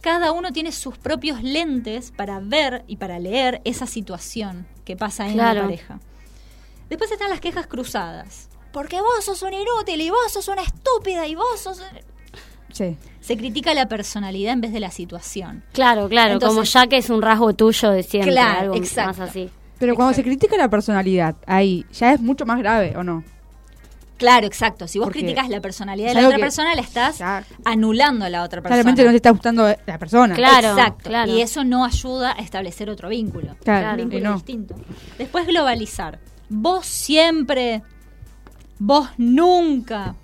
[SPEAKER 4] cada uno tiene sus propios lentes para ver y para leer esa situación que pasa en
[SPEAKER 1] Claro.
[SPEAKER 4] la pareja. Después están las quejas cruzadas. Porque vos sos un inútil y vos sos una estúpida y vos sos...
[SPEAKER 3] Sí.
[SPEAKER 4] Se critica la personalidad en vez de la situación.
[SPEAKER 1] Claro, claro,
[SPEAKER 4] Entonces-
[SPEAKER 1] como ya que es un rasgo tuyo de siempre,
[SPEAKER 4] Claro,
[SPEAKER 1] algo
[SPEAKER 4] exacto.
[SPEAKER 1] más así.
[SPEAKER 3] Pero cuando se critica la personalidad, ahí ya es mucho más grave, ¿o no?
[SPEAKER 4] Claro, exacto. Si vos
[SPEAKER 3] Porque
[SPEAKER 4] criticas la personalidad de la otra persona, la estás
[SPEAKER 3] ya-
[SPEAKER 4] anulando a la otra persona.
[SPEAKER 3] Claramente no te está gustando la persona.
[SPEAKER 1] Claro.
[SPEAKER 4] Exacto.
[SPEAKER 1] claro.
[SPEAKER 4] Y eso no ayuda a establecer otro vínculo.
[SPEAKER 3] Claro,
[SPEAKER 4] Un vínculo
[SPEAKER 3] no.
[SPEAKER 4] distinto. Después globalizar. Vos siempre, vos nunca.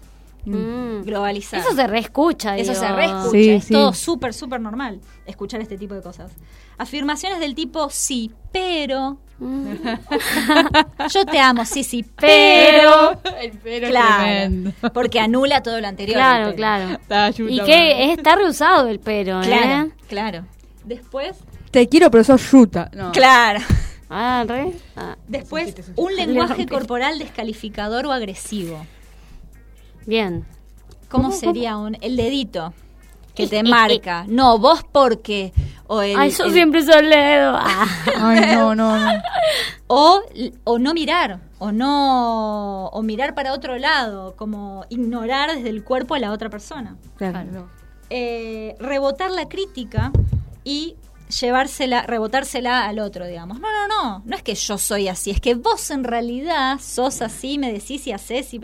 [SPEAKER 1] Mm.
[SPEAKER 4] Globalizar.
[SPEAKER 1] Eso se reescucha,
[SPEAKER 4] Eso se reescucha.
[SPEAKER 3] Sí,
[SPEAKER 4] es
[SPEAKER 3] sí.
[SPEAKER 4] todo súper, súper normal escuchar este tipo de cosas. Afirmaciones del tipo sí, pero.
[SPEAKER 1] Mm.
[SPEAKER 4] Yo te amo, sí, sí, pero.
[SPEAKER 3] El pero
[SPEAKER 4] Claro. Porque anula todo lo anterior.
[SPEAKER 1] Claro, claro. Y que está reusado el pero,
[SPEAKER 4] Claro,
[SPEAKER 1] ¿eh?
[SPEAKER 4] claro. Después.
[SPEAKER 3] Te quiero, pero sos yuta. No.
[SPEAKER 4] Claro.
[SPEAKER 1] Ah, re. Ah,
[SPEAKER 4] Después, un lenguaje corporal descalificador o agresivo.
[SPEAKER 1] Bien.
[SPEAKER 4] ¿Cómo sería un el dedito que te marca? No, vos porque o el,
[SPEAKER 1] Ay, yo
[SPEAKER 4] el-
[SPEAKER 1] siempre soy Ledo. Ah.
[SPEAKER 3] Ay, no, no, no.
[SPEAKER 4] o, o no mirar o no o mirar para otro lado, como ignorar desde el cuerpo a la otra persona.
[SPEAKER 3] Claro.
[SPEAKER 4] Eh, rebotar la crítica y llevársela, rebotársela al otro, digamos. No, no, no, no es que yo soy así, es que vos en realidad sos así, me decís y haces y...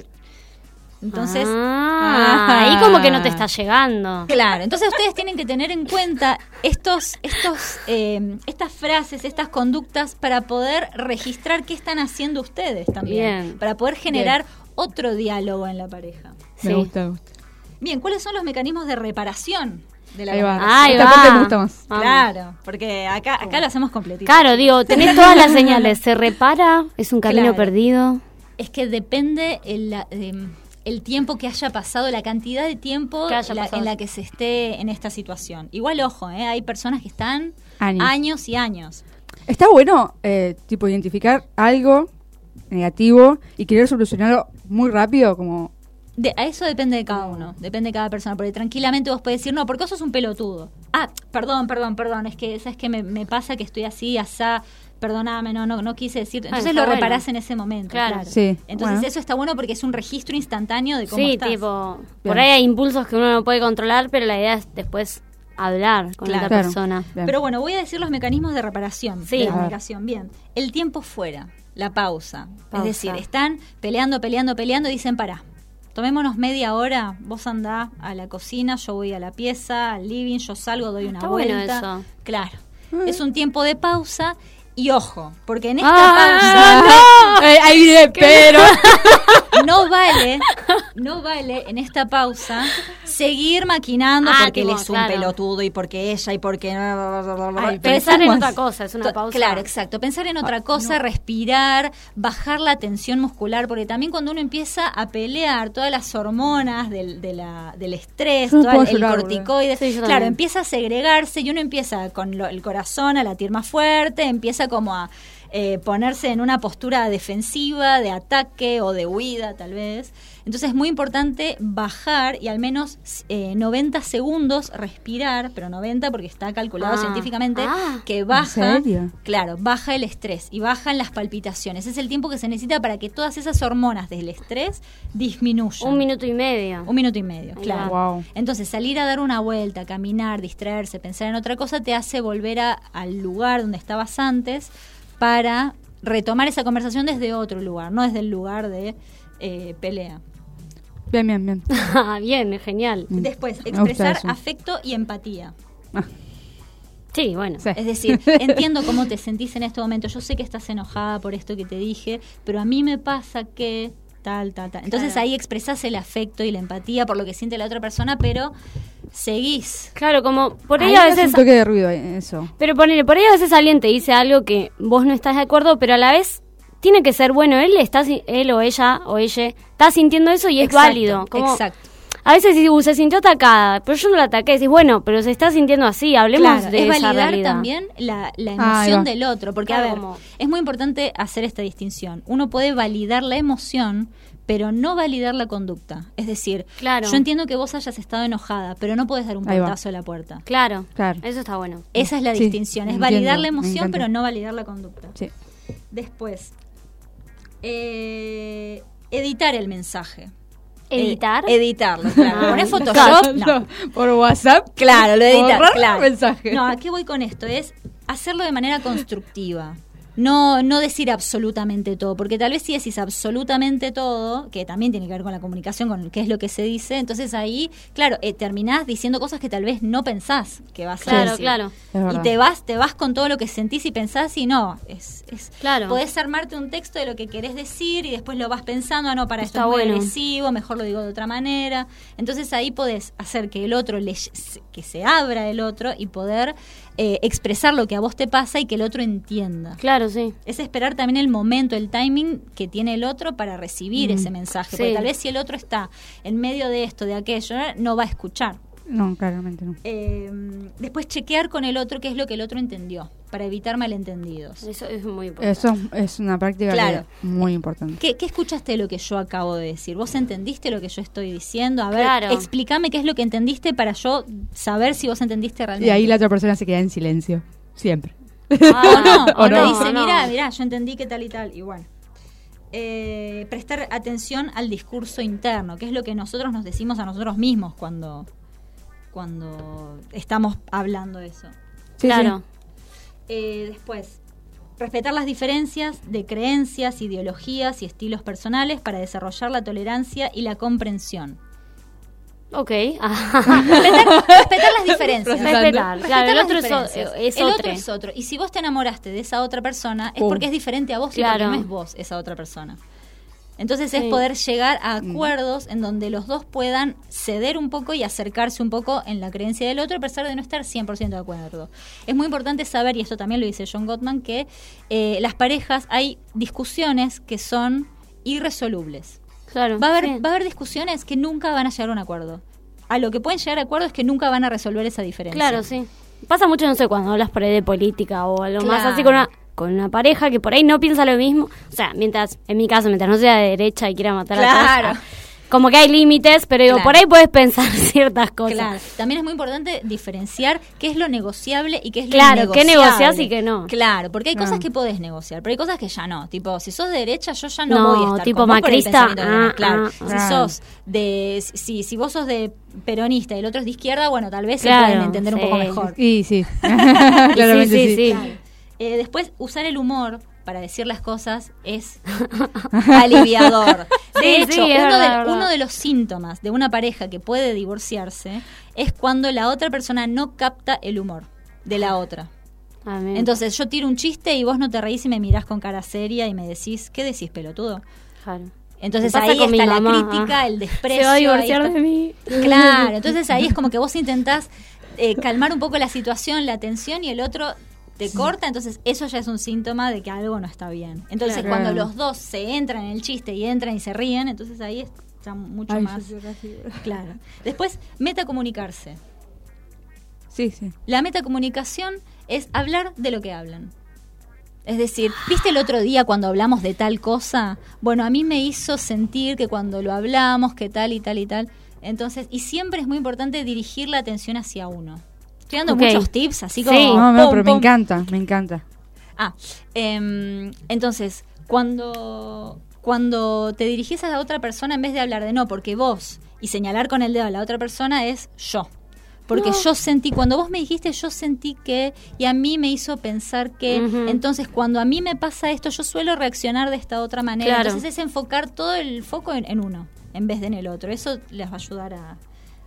[SPEAKER 4] Entonces,
[SPEAKER 1] Ah, ahí como que no te está llegando.
[SPEAKER 4] Claro, entonces ustedes tienen que tener en cuenta estos, estos, eh, estas frases, estas conductas para poder registrar qué están haciendo ustedes también,
[SPEAKER 1] Bien.
[SPEAKER 4] para poder generar otro diálogo en la pareja.
[SPEAKER 3] Me
[SPEAKER 1] Sí.
[SPEAKER 3] gusta, me gusta.
[SPEAKER 4] Bien, ¿cuáles son los mecanismos de reparación de la
[SPEAKER 3] Ahí va.
[SPEAKER 1] Ahí
[SPEAKER 3] Esta
[SPEAKER 1] va.
[SPEAKER 3] parte me gusta más.
[SPEAKER 1] Vamos.
[SPEAKER 4] Claro, porque acá, acá lo hacemos completito.
[SPEAKER 1] Claro, digo, tenés todas las señales. Se repara, es un camino
[SPEAKER 4] Claro.
[SPEAKER 1] perdido.
[SPEAKER 4] Es que depende el, la- em, el tiempo que haya pasado, la cantidad de tiempo
[SPEAKER 1] Que
[SPEAKER 4] la- en la que se esté en esta situación. Igual, ojo, ¿eh? hay personas que están
[SPEAKER 3] Años.
[SPEAKER 4] años y años.
[SPEAKER 3] Está bueno, eh, tipo, identificar algo negativo y querer solucionarlo muy rápido, como...
[SPEAKER 4] De, a eso depende de cada uno, depende de cada persona, porque tranquilamente vos podés decir, no, porque vos sos un pelotudo. Ah, perdón, perdón, perdón, es que, ¿sabes qué? Me, me pasa que estoy así, asá, perdóname, no, no, no quise decir. Entonces
[SPEAKER 1] está
[SPEAKER 4] lo
[SPEAKER 1] bueno.
[SPEAKER 4] reparás en ese momento,
[SPEAKER 1] Claro.
[SPEAKER 4] claro.
[SPEAKER 3] Sí,
[SPEAKER 4] Entonces
[SPEAKER 3] bueno.
[SPEAKER 4] eso está bueno porque es un registro instantáneo de cómo
[SPEAKER 1] Sí,
[SPEAKER 4] estás.
[SPEAKER 1] tipo,
[SPEAKER 3] Bien.
[SPEAKER 1] por ahí hay impulsos que uno no puede controlar, pero la idea es después hablar con
[SPEAKER 4] Claro.
[SPEAKER 1] la
[SPEAKER 3] Claro.
[SPEAKER 1] persona.
[SPEAKER 3] Bien.
[SPEAKER 4] Pero bueno, voy a decir los mecanismos de reparación
[SPEAKER 1] Sí.
[SPEAKER 4] de la comunicación. Bien, el tiempo fuera, la pausa.
[SPEAKER 1] Pausa.
[SPEAKER 4] Es decir, están peleando, peleando, peleando y dicen, pará, tomémonos media hora, vos andás a la cocina, yo voy a la pieza, al living, yo salgo, doy una
[SPEAKER 1] Está bueno
[SPEAKER 4] vuelta.
[SPEAKER 1] eso.
[SPEAKER 4] Claro, es un tiempo de pausa y ojo, porque en esta
[SPEAKER 1] Ah,
[SPEAKER 3] Eh, ahí viene, pero...
[SPEAKER 4] pausa no vale, no vale en esta pausa seguir maquinando
[SPEAKER 1] Ah,
[SPEAKER 4] porque él
[SPEAKER 1] tipo,
[SPEAKER 4] es un
[SPEAKER 1] claro.
[SPEAKER 4] pelotudo y porque ella y porque...
[SPEAKER 3] Ay,
[SPEAKER 1] Pensar en otra cosa, es una pausa.
[SPEAKER 4] Claro, exacto. Pensar en otra cosa, respirar, bajar la tensión muscular, porque también cuando uno empieza a pelear todas las hormonas del, de la- del estrés,
[SPEAKER 3] no
[SPEAKER 4] todo el,
[SPEAKER 3] llorar,
[SPEAKER 4] corticoide,
[SPEAKER 1] Sí,
[SPEAKER 4] claro, empieza a segregarse y uno empieza con lo- el corazón a latir más fuerte, empieza como a eh, ponerse en una postura defensiva, de ataque o de huida tal vez. Entonces es muy importante bajar y al menos eh, 90 segundos respirar, pero 90 porque está calculado
[SPEAKER 1] Ah.
[SPEAKER 4] científicamente
[SPEAKER 1] Ah.
[SPEAKER 4] que baja,
[SPEAKER 3] serio?
[SPEAKER 4] claro, baja el estrés y bajan las palpitaciones. Es el tiempo que se necesita para que todas esas hormonas del estrés disminuyan.
[SPEAKER 1] Un minuto y medio.
[SPEAKER 4] Un minuto y medio, claro.
[SPEAKER 3] Wow.
[SPEAKER 4] Entonces, salir a dar una vuelta, caminar, distraerse, pensar en otra cosa, te hace volver a- al lugar donde estabas antes para retomar esa conversación desde otro lugar, no desde el lugar de eh, pelea.
[SPEAKER 3] Bien, bien, bien.
[SPEAKER 1] Bien, genial.
[SPEAKER 3] Mm.
[SPEAKER 4] Después, expresar afecto y empatía.
[SPEAKER 3] Ah.
[SPEAKER 1] Sí, bueno.
[SPEAKER 3] Sí.
[SPEAKER 4] Es decir, entiendo cómo te sentís en este momento. Yo sé que estás enojada por esto que te dije, pero a mí me pasa que tal, tal, tal. Entonces
[SPEAKER 1] Claro.
[SPEAKER 4] ahí expresás el afecto y la empatía por lo que siente la otra persona, pero seguís.
[SPEAKER 1] Claro, como por ahí
[SPEAKER 3] Ahí
[SPEAKER 1] a veces...
[SPEAKER 3] un toque de ruido eh, eso.
[SPEAKER 1] Pero ponele, por ahí a veces alguien te dice algo que vos no estás de acuerdo, pero a la vez tiene que ser bueno. Él está, él o ella o ella está sintiendo eso y es
[SPEAKER 4] Exacto,
[SPEAKER 1] válido. Como,
[SPEAKER 4] Exacto.
[SPEAKER 1] A veces dices, "Uh, se sintió atacada, pero yo no la ataqué. Decís, bueno, pero se está sintiendo así, hablemos
[SPEAKER 4] Claro,
[SPEAKER 1] de
[SPEAKER 4] es
[SPEAKER 1] esa
[SPEAKER 4] validar
[SPEAKER 1] realidad.
[SPEAKER 4] también la, emoción del otro, porque a ver,
[SPEAKER 1] como-
[SPEAKER 4] es muy importante hacer esta distinción. Uno puede validar la emoción, pero no validar la conducta. Es decir,
[SPEAKER 1] Claro.
[SPEAKER 4] yo entiendo que vos hayas estado enojada, pero no puedes dar un portazo a la puerta.
[SPEAKER 1] Claro,
[SPEAKER 3] Claro.
[SPEAKER 1] eso está bueno.
[SPEAKER 4] Esa es la
[SPEAKER 3] Sí,
[SPEAKER 4] distinción, es
[SPEAKER 3] entiendo,
[SPEAKER 4] validar la emoción, pero no validar la conducta.
[SPEAKER 3] Sí.
[SPEAKER 4] Después, eh, editar el mensaje.
[SPEAKER 1] ¿Editar?
[SPEAKER 4] Eh, editarlo, claro.
[SPEAKER 1] Ah,
[SPEAKER 4] Poner Photoshop, no.
[SPEAKER 3] Por WhatsApp.
[SPEAKER 4] Claro, lo editas,
[SPEAKER 3] Borrar
[SPEAKER 4] claro.
[SPEAKER 3] mensaje.
[SPEAKER 4] No, ¿a qué voy con esto? Es hacerlo de manera constructiva. No, no decir absolutamente todo, porque tal vez si decís absolutamente todo, que también tiene que ver con la comunicación, con qué es lo que se dice, entonces ahí, claro, eh, terminás diciendo cosas que tal vez no pensás que vas a
[SPEAKER 1] Claro,
[SPEAKER 4] decir.
[SPEAKER 1] claro.
[SPEAKER 3] Es
[SPEAKER 4] Y te vas, te vas con todo lo que sentís y pensás y no, es, es
[SPEAKER 1] Claro.
[SPEAKER 4] podés armarte un texto de lo que querés decir y después lo vas pensando, ah no, para esto
[SPEAKER 1] Está
[SPEAKER 4] es muy
[SPEAKER 1] bueno.
[SPEAKER 4] agresivo, mejor lo digo de otra manera. Entonces ahí podés hacer que el otro le, que se abra el otro y poder eh, expresar lo que a vos te pasa y que el otro entienda.
[SPEAKER 1] Claro, sí.
[SPEAKER 4] Es esperar también el momento, el timing que tiene el otro para recibir ese mensaje. Porque tal vez si el otro está en medio de esto, de aquello, no va a escuchar.
[SPEAKER 3] No, claramente no.
[SPEAKER 4] Eh, después chequear con el otro qué es lo que el otro entendió, para evitar malentendidos.
[SPEAKER 1] Eso es muy importante.
[SPEAKER 3] Eso es una práctica
[SPEAKER 4] Claro.
[SPEAKER 3] muy importante.
[SPEAKER 4] ¿Qué, qué escuchaste de lo que yo acabo de decir? ¿Vos entendiste lo que yo estoy diciendo? A ver,
[SPEAKER 1] Claro.
[SPEAKER 4] explícame qué es lo que entendiste para yo saber si vos entendiste realmente.
[SPEAKER 3] Y ahí la otra persona se queda en silencio. Siempre.
[SPEAKER 1] Ah,
[SPEAKER 4] o no, o,
[SPEAKER 3] no.
[SPEAKER 4] dice,
[SPEAKER 1] no.
[SPEAKER 4] mira, mira, yo entendí que tal y tal, y bueno. Eh, prestar atención al discurso interno, que es lo que nosotros nos decimos a nosotros mismos cuando, cuando estamos hablando de eso.
[SPEAKER 3] Sí,
[SPEAKER 1] claro.
[SPEAKER 4] Eh, después, respetar las diferencias de creencias, ideologías y estilos personales para desarrollar la tolerancia y la comprensión.
[SPEAKER 1] Ok.
[SPEAKER 4] Respetar, respetar las diferencias.
[SPEAKER 1] Respetar, claro, el
[SPEAKER 4] las
[SPEAKER 1] otro es
[SPEAKER 4] el
[SPEAKER 1] otro.
[SPEAKER 4] otro es otro. Y si vos te enamoraste de esa otra persona, es porque es diferente a vos y
[SPEAKER 1] Claro.
[SPEAKER 4] porque no es vos esa otra persona. Entonces es poder llegar a acuerdos en donde los dos puedan ceder un poco y acercarse un poco en la creencia del otro a pesar de no estar 100% de acuerdo. Es muy importante saber, y esto también lo dice John Gottman, que eh, las parejas hay discusiones que son irresolubles.
[SPEAKER 1] claro.
[SPEAKER 4] Va a, haber,
[SPEAKER 1] sí.
[SPEAKER 4] va a haber discusiones que nunca van a llegar a un acuerdo. A lo que pueden llegar a acuerdo es que nunca van a resolver esa diferencia.
[SPEAKER 1] Claro, sí. Pasa mucho, no sé, cuando hablas por ahí de política o algo más
[SPEAKER 4] Claro.
[SPEAKER 1] así con una, con una pareja que por ahí no piensa lo mismo. O sea, mientras, en mi caso, mientras no sea de derecha y quiera matar
[SPEAKER 4] Claro.
[SPEAKER 1] a todos, ah, como que hay límites, pero digo,
[SPEAKER 4] Claro.
[SPEAKER 1] por ahí puedes pensar ciertas cosas.
[SPEAKER 4] Claro. También es muy importante diferenciar qué es lo negociable y qué es lo
[SPEAKER 1] Claro, qué negociás y qué no.
[SPEAKER 4] Claro, porque hay cosas que podés negociar, pero hay cosas que ya no. Tipo, si sos de derecha, yo ya no,
[SPEAKER 1] No,
[SPEAKER 4] voy a estar
[SPEAKER 1] tipo
[SPEAKER 4] con vos por el
[SPEAKER 1] macrista,
[SPEAKER 4] tenés.
[SPEAKER 1] ah,
[SPEAKER 4] Claro.
[SPEAKER 1] ah,
[SPEAKER 4] si
[SPEAKER 3] claro.
[SPEAKER 4] sos de... Si, si vos sos de peronista y el otro es de izquierda, bueno, tal vez
[SPEAKER 1] Claro,
[SPEAKER 4] se pueden entender un poco mejor.
[SPEAKER 3] Y sí. Claramente
[SPEAKER 1] sí, sí,
[SPEAKER 3] sí.
[SPEAKER 4] Eh, después, usar el humor para decir las cosas es aliviador. De
[SPEAKER 1] Sí,
[SPEAKER 4] hecho,
[SPEAKER 1] sí,
[SPEAKER 4] uno,
[SPEAKER 1] verdad,
[SPEAKER 4] de,
[SPEAKER 1] verdad.
[SPEAKER 4] uno de los síntomas de una pareja que puede divorciarse es cuando la otra persona no capta el humor de la otra.
[SPEAKER 1] Ah.
[SPEAKER 4] Entonces yo tiro un chiste y vos no te reís y me mirás con cara seria y me decís, ¿qué decís, pelotudo?
[SPEAKER 1] Claro.
[SPEAKER 4] Entonces ahí está la
[SPEAKER 1] mamá,
[SPEAKER 4] crítica, el desprecio.
[SPEAKER 1] Se va a divorciar de mí.
[SPEAKER 4] Claro, entonces ahí es como que vos intentás eh, calmar un poco la situación, la tensión y el otro te corta, entonces eso ya es un síntoma de que algo no está bien. Entonces
[SPEAKER 3] Claro.
[SPEAKER 4] cuando los dos se entran en el chiste y entran y se ríen, entonces ahí está mucho
[SPEAKER 3] Ay,
[SPEAKER 4] más claro. Después, metacomunicarse.
[SPEAKER 3] Sí, sí.
[SPEAKER 4] La metacomunicación es hablar de lo que hablan. Es decir, ¿viste el otro día cuando hablamos de tal cosa? Bueno, a mí me hizo sentir que cuando lo hablamos, que tal y tal y tal. Entonces, y siempre es muy importante dirigir la atención hacia uno. Estoy dando muchos tips, así como...
[SPEAKER 1] Sí.
[SPEAKER 3] No, no, pero me encanta, me encanta.
[SPEAKER 4] Ah, em, entonces, cuando, cuando te dirigís a la otra persona, en vez de hablar de no, porque vos, y señalar con el dedo a la otra persona, es yo. Porque yo sentí, cuando vos me dijiste, yo sentí que, y a mí me hizo pensar que, entonces cuando a mí me pasa esto, yo suelo reaccionar de esta otra manera.
[SPEAKER 1] Claro.
[SPEAKER 4] Entonces es enfocar todo el foco en, en uno, en vez de en el otro. Eso les va a ayudar a,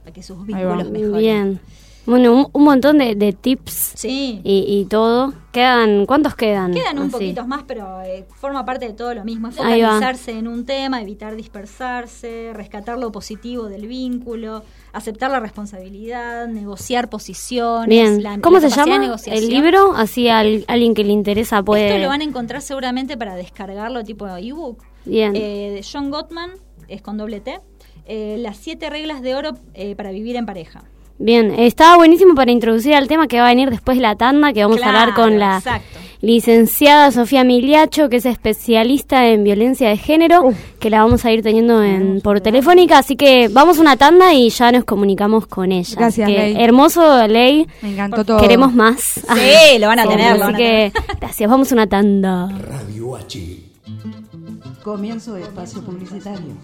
[SPEAKER 4] a que sus vínculos mejoren.
[SPEAKER 1] Bien. Bueno, un, un montón de, de tips
[SPEAKER 4] Sí.
[SPEAKER 1] y, y todo. Quedan, ¿cuántos quedan?
[SPEAKER 4] Quedan un
[SPEAKER 1] Así.
[SPEAKER 4] poquitos más, pero eh, forma parte de todo lo mismo. Es focalizarse en un tema, evitar dispersarse, rescatar lo positivo del vínculo, aceptar la responsabilidad, negociar posiciones.
[SPEAKER 1] Bien.
[SPEAKER 4] la-
[SPEAKER 1] ¿Cómo
[SPEAKER 4] la
[SPEAKER 1] se llama el libro? Así al, alguien que le interesa puede...
[SPEAKER 4] Esto lo van a encontrar seguramente para descargarlo tipo ebook.
[SPEAKER 1] Bien.
[SPEAKER 4] Eh, de John Gottman, es con doble T. Eh, las siete reglas de oro eh, para vivir en pareja.
[SPEAKER 1] Bien, estaba buenísimo para introducir al tema que va a venir después de la tanda, que vamos a hablar con la
[SPEAKER 4] exacto.
[SPEAKER 1] licenciada Sofía Miliacho, que es especialista en violencia de género, que la vamos a ir teniendo en, por telefónica, así que vamos a una tanda y ya nos comunicamos con ella.
[SPEAKER 3] Gracias,
[SPEAKER 1] Así que,
[SPEAKER 3] Ley.
[SPEAKER 1] Hermoso, Ley.
[SPEAKER 3] Me encantó todo.
[SPEAKER 1] Queremos más.
[SPEAKER 4] Sí, lo van a tener, lo
[SPEAKER 1] Así
[SPEAKER 4] van a
[SPEAKER 1] que, gracias, vamos a una tanda.
[SPEAKER 6] Radio H.
[SPEAKER 7] Comienzo de espacio publicitario.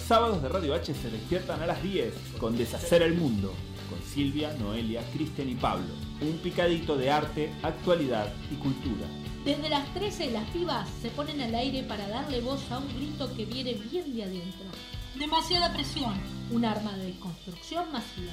[SPEAKER 8] Los sábados de Radio H se despiertan a las 10 con Deshacer el Mundo, con Silvia, Noelia, Cristian y Pablo. Un picadito de arte, actualidad y cultura.
[SPEAKER 2] Desde las 13 las pibas se ponen al aire para darle voz a un grito que viene bien de adentro. Demasiada presión, un arma de construcción masiva.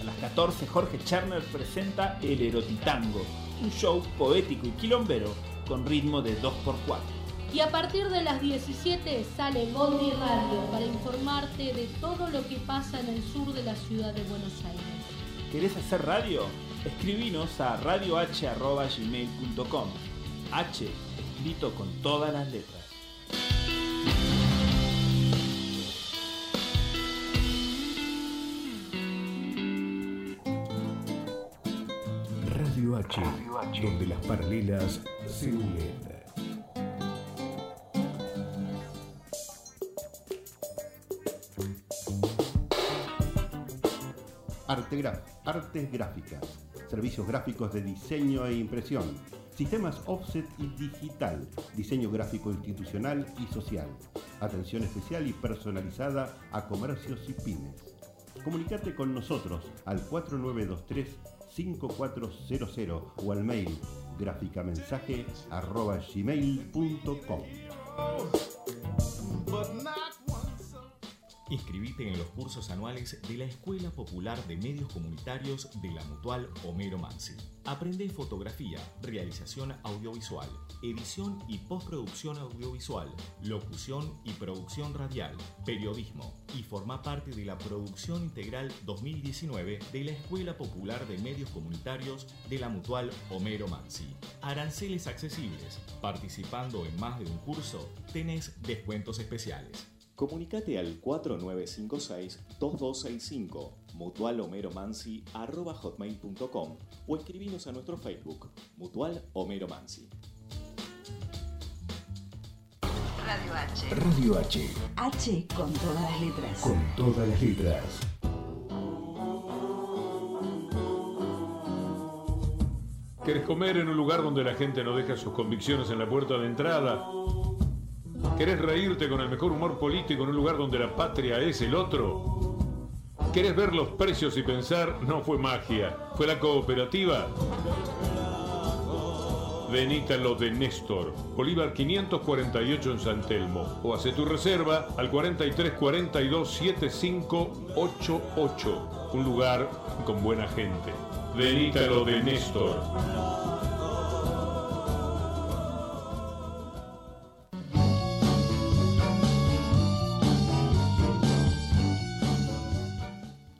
[SPEAKER 8] A las 14 Jorge Cherner presenta El Erotitango, un show poético y quilombero con ritmo de 2x4.
[SPEAKER 2] Y a partir de las 17 sale Goldie Radio para informarte de todo lo que pasa en el sur de la ciudad de Buenos Aires.
[SPEAKER 8] ¿Querés hacer radio? Escribinos a radioh.gmail.com H escrito con todas las letras.
[SPEAKER 6] Radio H, donde las paralelas se unen.
[SPEAKER 9] Artes gráficas, servicios gráficos de diseño e impresión, sistemas offset y digital, diseño gráfico institucional y social, atención especial y personalizada a comercios y pymes. Comunicate con nosotros al 4923-5400 o al mail gráficamensaje arroba gmail.com.
[SPEAKER 10] Inscribite en los cursos anuales de la Escuela Popular de Medios Comunitarios de la Mutual Homero Mansi. Aprende fotografía, realización audiovisual, edición y postproducción audiovisual, locución y producción radial, periodismo y forma parte de la Producción Integral 2019 de la Escuela Popular de Medios Comunitarios de la Mutual Homero Mansi. Aranceles accesibles. Participando en más de un curso, tenés descuentos especiales. Comunicate al 4956-2265 mutualhomeromansi.com o escribinos a nuestro Facebook Mutual Homero Mansi.
[SPEAKER 7] Radio H.
[SPEAKER 6] Radio H,
[SPEAKER 7] H con todas las letras.
[SPEAKER 6] con todas las letras.
[SPEAKER 11] ¿Querés comer en un lugar donde la gente no deja sus convicciones en la puerta de entrada? ¿Querés reírte con el mejor humor político en un lugar donde la patria es el otro? ¿Querés ver los precios y pensar, no fue magia, fue la cooperativa? Venite a lo de Néstor, Bolívar 548 en San Telmo, o hace tu reserva al 4342 7588, un lugar con buena gente. Venite a lo de Néstor.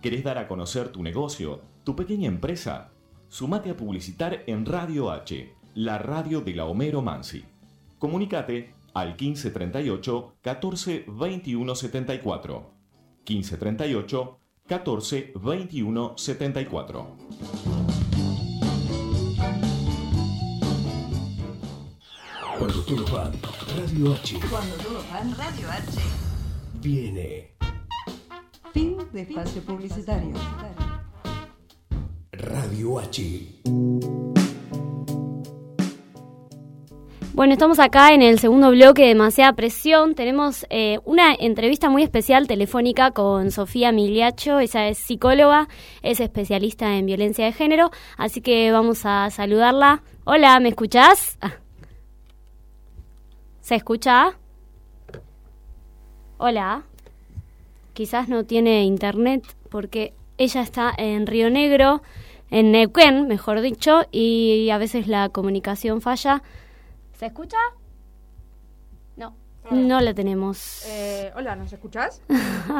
[SPEAKER 10] ¿Querés dar a conocer tu negocio, tu pequeña empresa? Sumate a publicitar en Radio H, la radio de la Homero Mansi. Comunicate al 1538 14 21 74. 1538 14 21 74.
[SPEAKER 6] Cuando todos van, Radio H
[SPEAKER 7] Cuando todos van, Radio H.
[SPEAKER 6] viene.
[SPEAKER 7] Fin de espacio publicitario.
[SPEAKER 6] Radio H.
[SPEAKER 1] Bueno, estamos acá en el segundo bloque de Demasiada Presión. Tenemos eh, una entrevista muy especial telefónica con Sofía Miliacho. Ella es psicóloga, es especialista en violencia de género. Así que vamos a saludarla. Hola, ¿me escuchás? Ah. ¿Se escucha? Hola. Quizás no tiene internet porque ella está en Río Negro, en Neuquén, mejor dicho, y a veces la comunicación falla. ¿Se escucha? No, no la tenemos.
[SPEAKER 3] Eh, hola, ¿nos escuchás?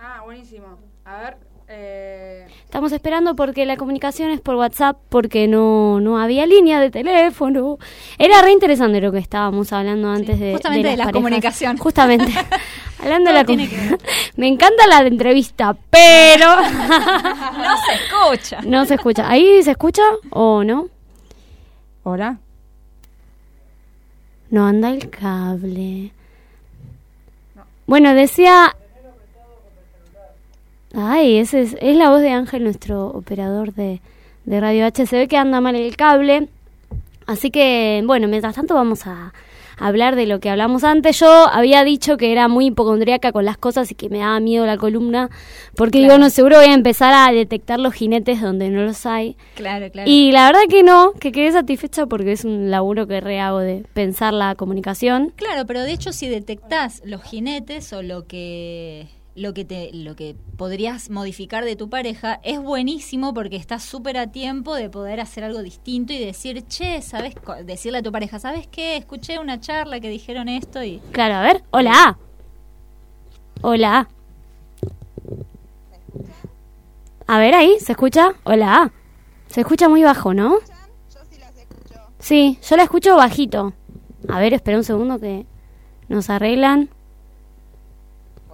[SPEAKER 3] ah, buenísimo. A ver. Eh...
[SPEAKER 1] Estamos esperando porque la comunicación es por WhatsApp, porque no, no había línea de teléfono. Era re interesante lo que estábamos hablando antes de.
[SPEAKER 4] justamente de
[SPEAKER 1] las
[SPEAKER 4] la
[SPEAKER 1] parejas.
[SPEAKER 4] comunicación.
[SPEAKER 1] Justamente. Hablando de la comunicación. Me encanta la de entrevista, pero.
[SPEAKER 4] no se escucha.
[SPEAKER 1] no se escucha. ¿Ahí se escucha o no?
[SPEAKER 3] Hola.
[SPEAKER 1] No anda el cable. Bueno, decía. Ay, ese es, es la voz de Ángel, nuestro operador de, de Radio H. Se ve que anda mal el cable. Así que, bueno, mientras tanto vamos a hablar de lo que hablamos antes. Yo había dicho que era muy hipocondríaca con las cosas y que me daba miedo la columna, porque digo, no, seguro voy a empezar a detectar los jinetes donde no los hay.
[SPEAKER 4] Claro, claro.
[SPEAKER 1] Y la verdad que no, que quedé satisfecha porque es un laburo que re hago de pensar la comunicación.
[SPEAKER 4] Claro, pero de hecho si detectás los jinetes o lo que lo que te lo que podrías modificar de tu pareja es buenísimo porque estás súper a tiempo de poder hacer algo distinto y decir, "Che, ¿sabes decirle a tu pareja, ¿sabes qué? Escuché una charla que dijeron esto y
[SPEAKER 1] Claro, a ver, hola. Hola. A ver ahí, ¿se escucha? Hola. Se escucha muy bajo, ¿no? Sí, yo la escucho bajito. A ver, espera un segundo que nos arreglan.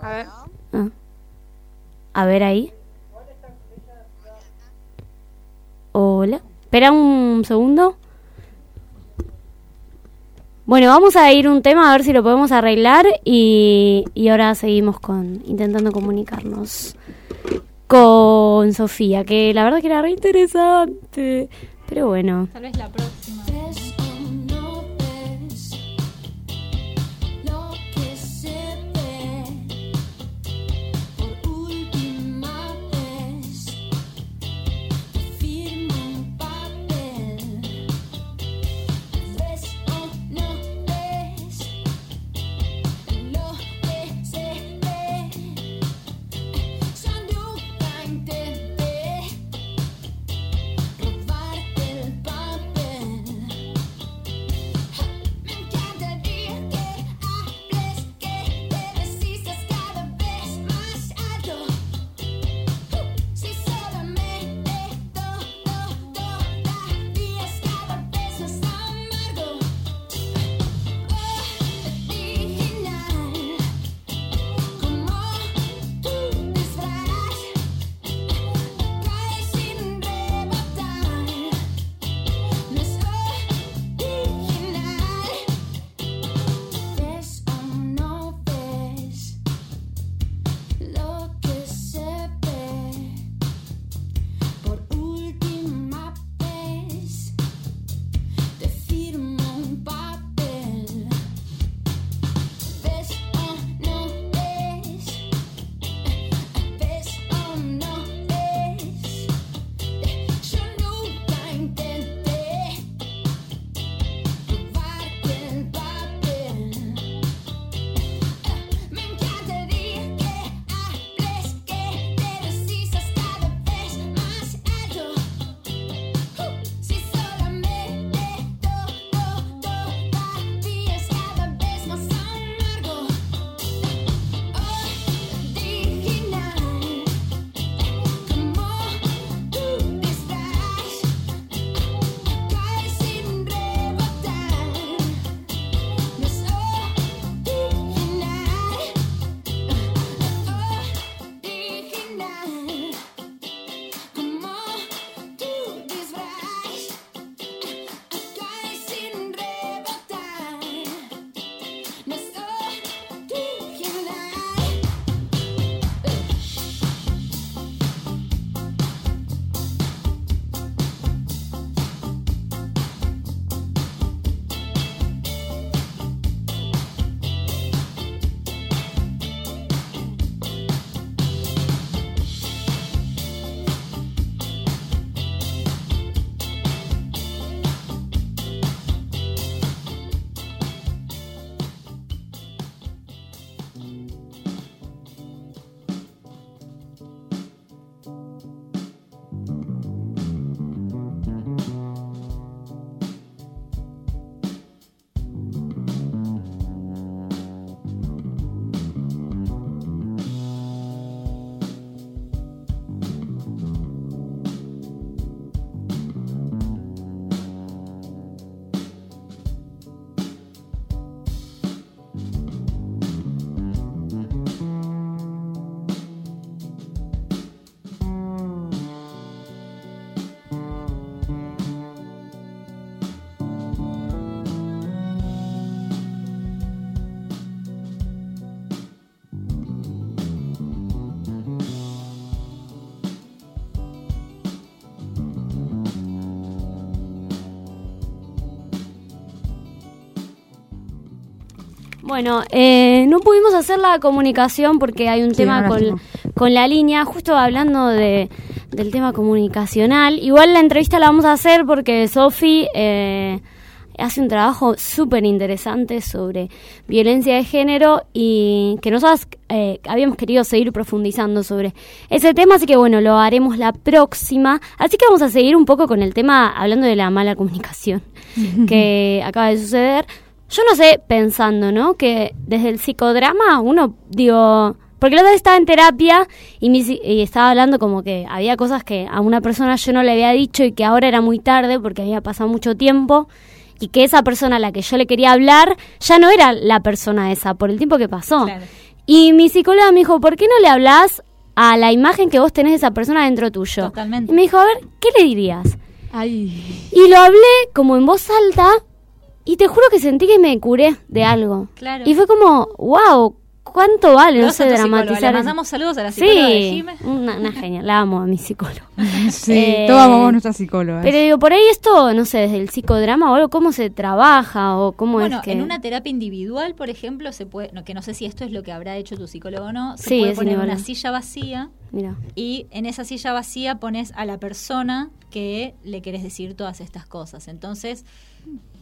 [SPEAKER 3] A ver.
[SPEAKER 1] Ah. A ver ahí. Hola. Espera un segundo. Bueno, vamos a ir un tema a ver si lo podemos arreglar y, y ahora seguimos con intentando comunicarnos con Sofía, que la verdad que era re interesante. Pero bueno.
[SPEAKER 4] tal vez la próxima.
[SPEAKER 1] Bueno, eh, no pudimos hacer la comunicación porque hay un
[SPEAKER 3] Sí,
[SPEAKER 1] tema con, con la línea, justo hablando de, del tema comunicacional. Igual la entrevista la vamos a hacer porque Sofi eh, hace un trabajo súper interesante sobre violencia de género y que nosotros eh, habíamos querido seguir profundizando sobre ese tema, así que bueno, lo haremos la próxima. Así que vamos a seguir un poco con el tema hablando de la mala comunicación que acaba de suceder. Yo no sé, pensando, ¿no? Que desde el psicodrama uno, digo, porque la otra vez estaba en terapia y, mi psi- y estaba hablando como que había cosas que a una persona yo no le había dicho y que ahora era muy tarde porque había pasado mucho tiempo y que esa persona a la que yo le quería hablar ya no era la persona esa por el tiempo que pasó. Y mi psicóloga me dijo, ¿por qué no le hablas a la imagen que vos tenés de esa persona dentro tuyo?
[SPEAKER 4] Totalmente.
[SPEAKER 1] Y me dijo, a ver, ¿qué le dirías?
[SPEAKER 3] Ay.
[SPEAKER 1] Y lo hablé como en voz alta y te juro que sentí que me curé de algo.
[SPEAKER 4] Claro.
[SPEAKER 1] Y fue como, wow, ¿cuánto vale? No sé, dramatizar.
[SPEAKER 4] Le mandamos saludos a la psicóloga de
[SPEAKER 1] Sí,
[SPEAKER 4] Jime.
[SPEAKER 1] una, una genia, la amo a mi psicóloga.
[SPEAKER 3] Sí,
[SPEAKER 1] Eh,
[SPEAKER 3] todos amamos a nuestra psicóloga.
[SPEAKER 1] Pero digo, por ahí esto, no sé, desde el psicodrama o algo, ¿cómo se trabaja o cómo
[SPEAKER 4] Bueno,
[SPEAKER 1] es que...?
[SPEAKER 4] en una terapia individual, por ejemplo, se puede, no, que no sé si esto es lo que habrá hecho tu psicólogo o no, se
[SPEAKER 1] Sí,
[SPEAKER 4] puede
[SPEAKER 1] es
[SPEAKER 4] poner una silla vacía
[SPEAKER 1] Mira.
[SPEAKER 4] y en esa silla vacía pones a la persona que le querés decir todas estas cosas. Entonces,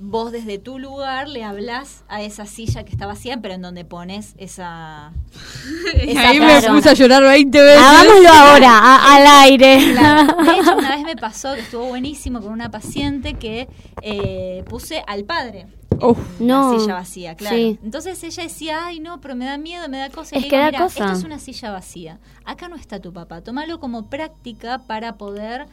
[SPEAKER 4] vos desde tu lugar le hablas a esa silla que está vacía, pero en donde pones esa... Esa
[SPEAKER 3] ahí me puse a llorar 20 veces.
[SPEAKER 1] Hagámoslo ahora, a- al aire.
[SPEAKER 4] Claro. De hecho, una vez me pasó que estuvo buenísimo con una paciente que eh, puse al padre.
[SPEAKER 3] Uf.
[SPEAKER 1] No.
[SPEAKER 4] la silla vacía, claro.
[SPEAKER 1] Sí.
[SPEAKER 4] Entonces ella decía, ay no, pero me da miedo, me da cosa. Y
[SPEAKER 1] Es que
[SPEAKER 4] digo,
[SPEAKER 1] da
[SPEAKER 4] "Mira,
[SPEAKER 1] cosa.
[SPEAKER 4] Esto es una silla vacía. Acá no está tu papá. Tómalo como práctica para poder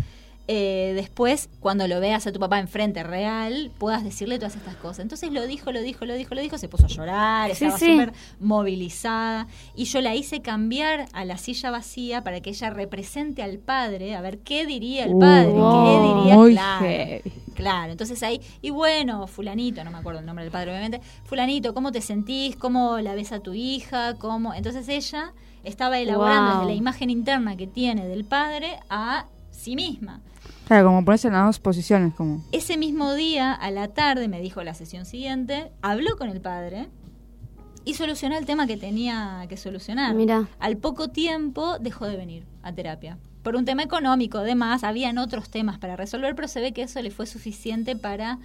[SPEAKER 4] eh, después, cuando lo veas a tu papá enfrente real, puedas decirle todas estas cosas. Entonces lo dijo, lo dijo, lo dijo, lo dijo, se puso a llorar,
[SPEAKER 1] Sí,
[SPEAKER 4] estaba
[SPEAKER 1] sí.
[SPEAKER 4] súper movilizada. Y yo la hice cambiar a la silla vacía para que ella represente al padre, a ver qué diría el padre, qué diría
[SPEAKER 3] muy
[SPEAKER 4] claro.
[SPEAKER 3] heavy.
[SPEAKER 4] Claro, entonces ahí, y bueno, fulanito, no me acuerdo el nombre del padre obviamente, fulanito, ¿cómo te sentís? ¿Cómo la ves a tu hija? ¿Cómo? Entonces ella estaba elaborando
[SPEAKER 1] Wow.
[SPEAKER 4] desde la imagen interna que tiene del padre a sí misma.
[SPEAKER 3] Claro, como ponerse en las dos posiciones, como...
[SPEAKER 4] Ese mismo día, a la tarde, me dijo la sesión siguiente, habló con el padre y solucionó el tema que tenía que solucionar.
[SPEAKER 1] Mira.
[SPEAKER 4] Al poco tiempo dejó de venir a terapia. Por un tema económico, además, habían otros temas para resolver, pero se ve que eso le fue suficiente para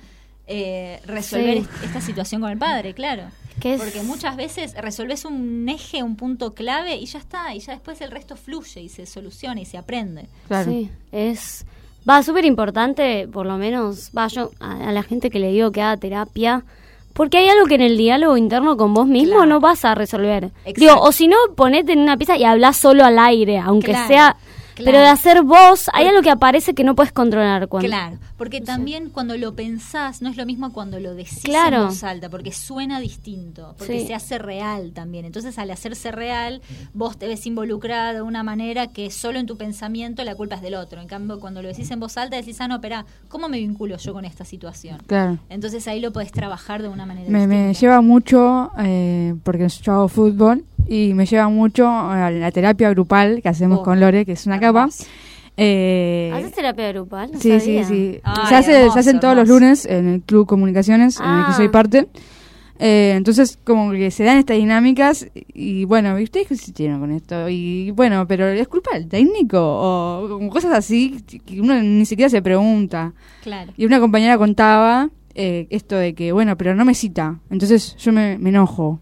[SPEAKER 4] eh, resolver
[SPEAKER 1] Sí.
[SPEAKER 4] esta situación con el padre, claro.
[SPEAKER 1] Es-
[SPEAKER 4] Porque muchas veces resolves un eje, un punto clave y ya está, y ya después el resto fluye y se soluciona y se aprende.
[SPEAKER 1] Sí, es... Va, súper importante, por lo menos, va, yo a, a la gente que le digo que haga terapia, porque hay algo que en el diálogo interno con vos mismo no vas a resolver. Digo, o si no, ponete en una pieza y hablas solo al aire, aunque
[SPEAKER 4] Claro,
[SPEAKER 1] sea...
[SPEAKER 4] claro.
[SPEAKER 1] Pero de hacer vos, hay algo que aparece que no puedes controlar cuando...
[SPEAKER 4] Claro, porque también cuando lo pensás no es lo mismo cuando lo decís
[SPEAKER 1] Claro.
[SPEAKER 4] en voz alta, porque suena distinto, porque
[SPEAKER 1] Sí.
[SPEAKER 4] se hace real también. Entonces, al hacerse real, vos te ves involucrada de una manera que solo en tu pensamiento la culpa es del otro. En cambio, cuando lo decís en voz alta, decís, ah, no, espera, ¿cómo me vinculo yo con esta situación?
[SPEAKER 3] Claro.
[SPEAKER 4] Entonces ahí lo podés trabajar de una manera
[SPEAKER 3] Me,
[SPEAKER 4] distinta.
[SPEAKER 3] me lleva mucho, eh, porque yo hago fútbol, y me lleva mucho a la terapia grupal que hacemos
[SPEAKER 1] Oh,
[SPEAKER 3] con Lore, que es una capa. Eh,
[SPEAKER 1] ¿Haces terapia grupal? No
[SPEAKER 3] sí,
[SPEAKER 1] sabía.
[SPEAKER 3] sí, sí.
[SPEAKER 1] Ay,
[SPEAKER 3] se, hace,
[SPEAKER 1] hermoso,
[SPEAKER 3] se hacen todos los lunes en el Club Comunicaciones, en el que
[SPEAKER 1] Ah.
[SPEAKER 3] soy parte. Eh, entonces, como que se dan estas dinámicas y, bueno, ¿y ustedes qué se hicieron con esto? Y bueno, pero ¿es culpa del técnico? O como cosas así que uno ni siquiera se pregunta.
[SPEAKER 4] Claro.
[SPEAKER 3] Y una compañera contaba eh, esto de que, bueno, pero no me cita, entonces yo me, me enojo.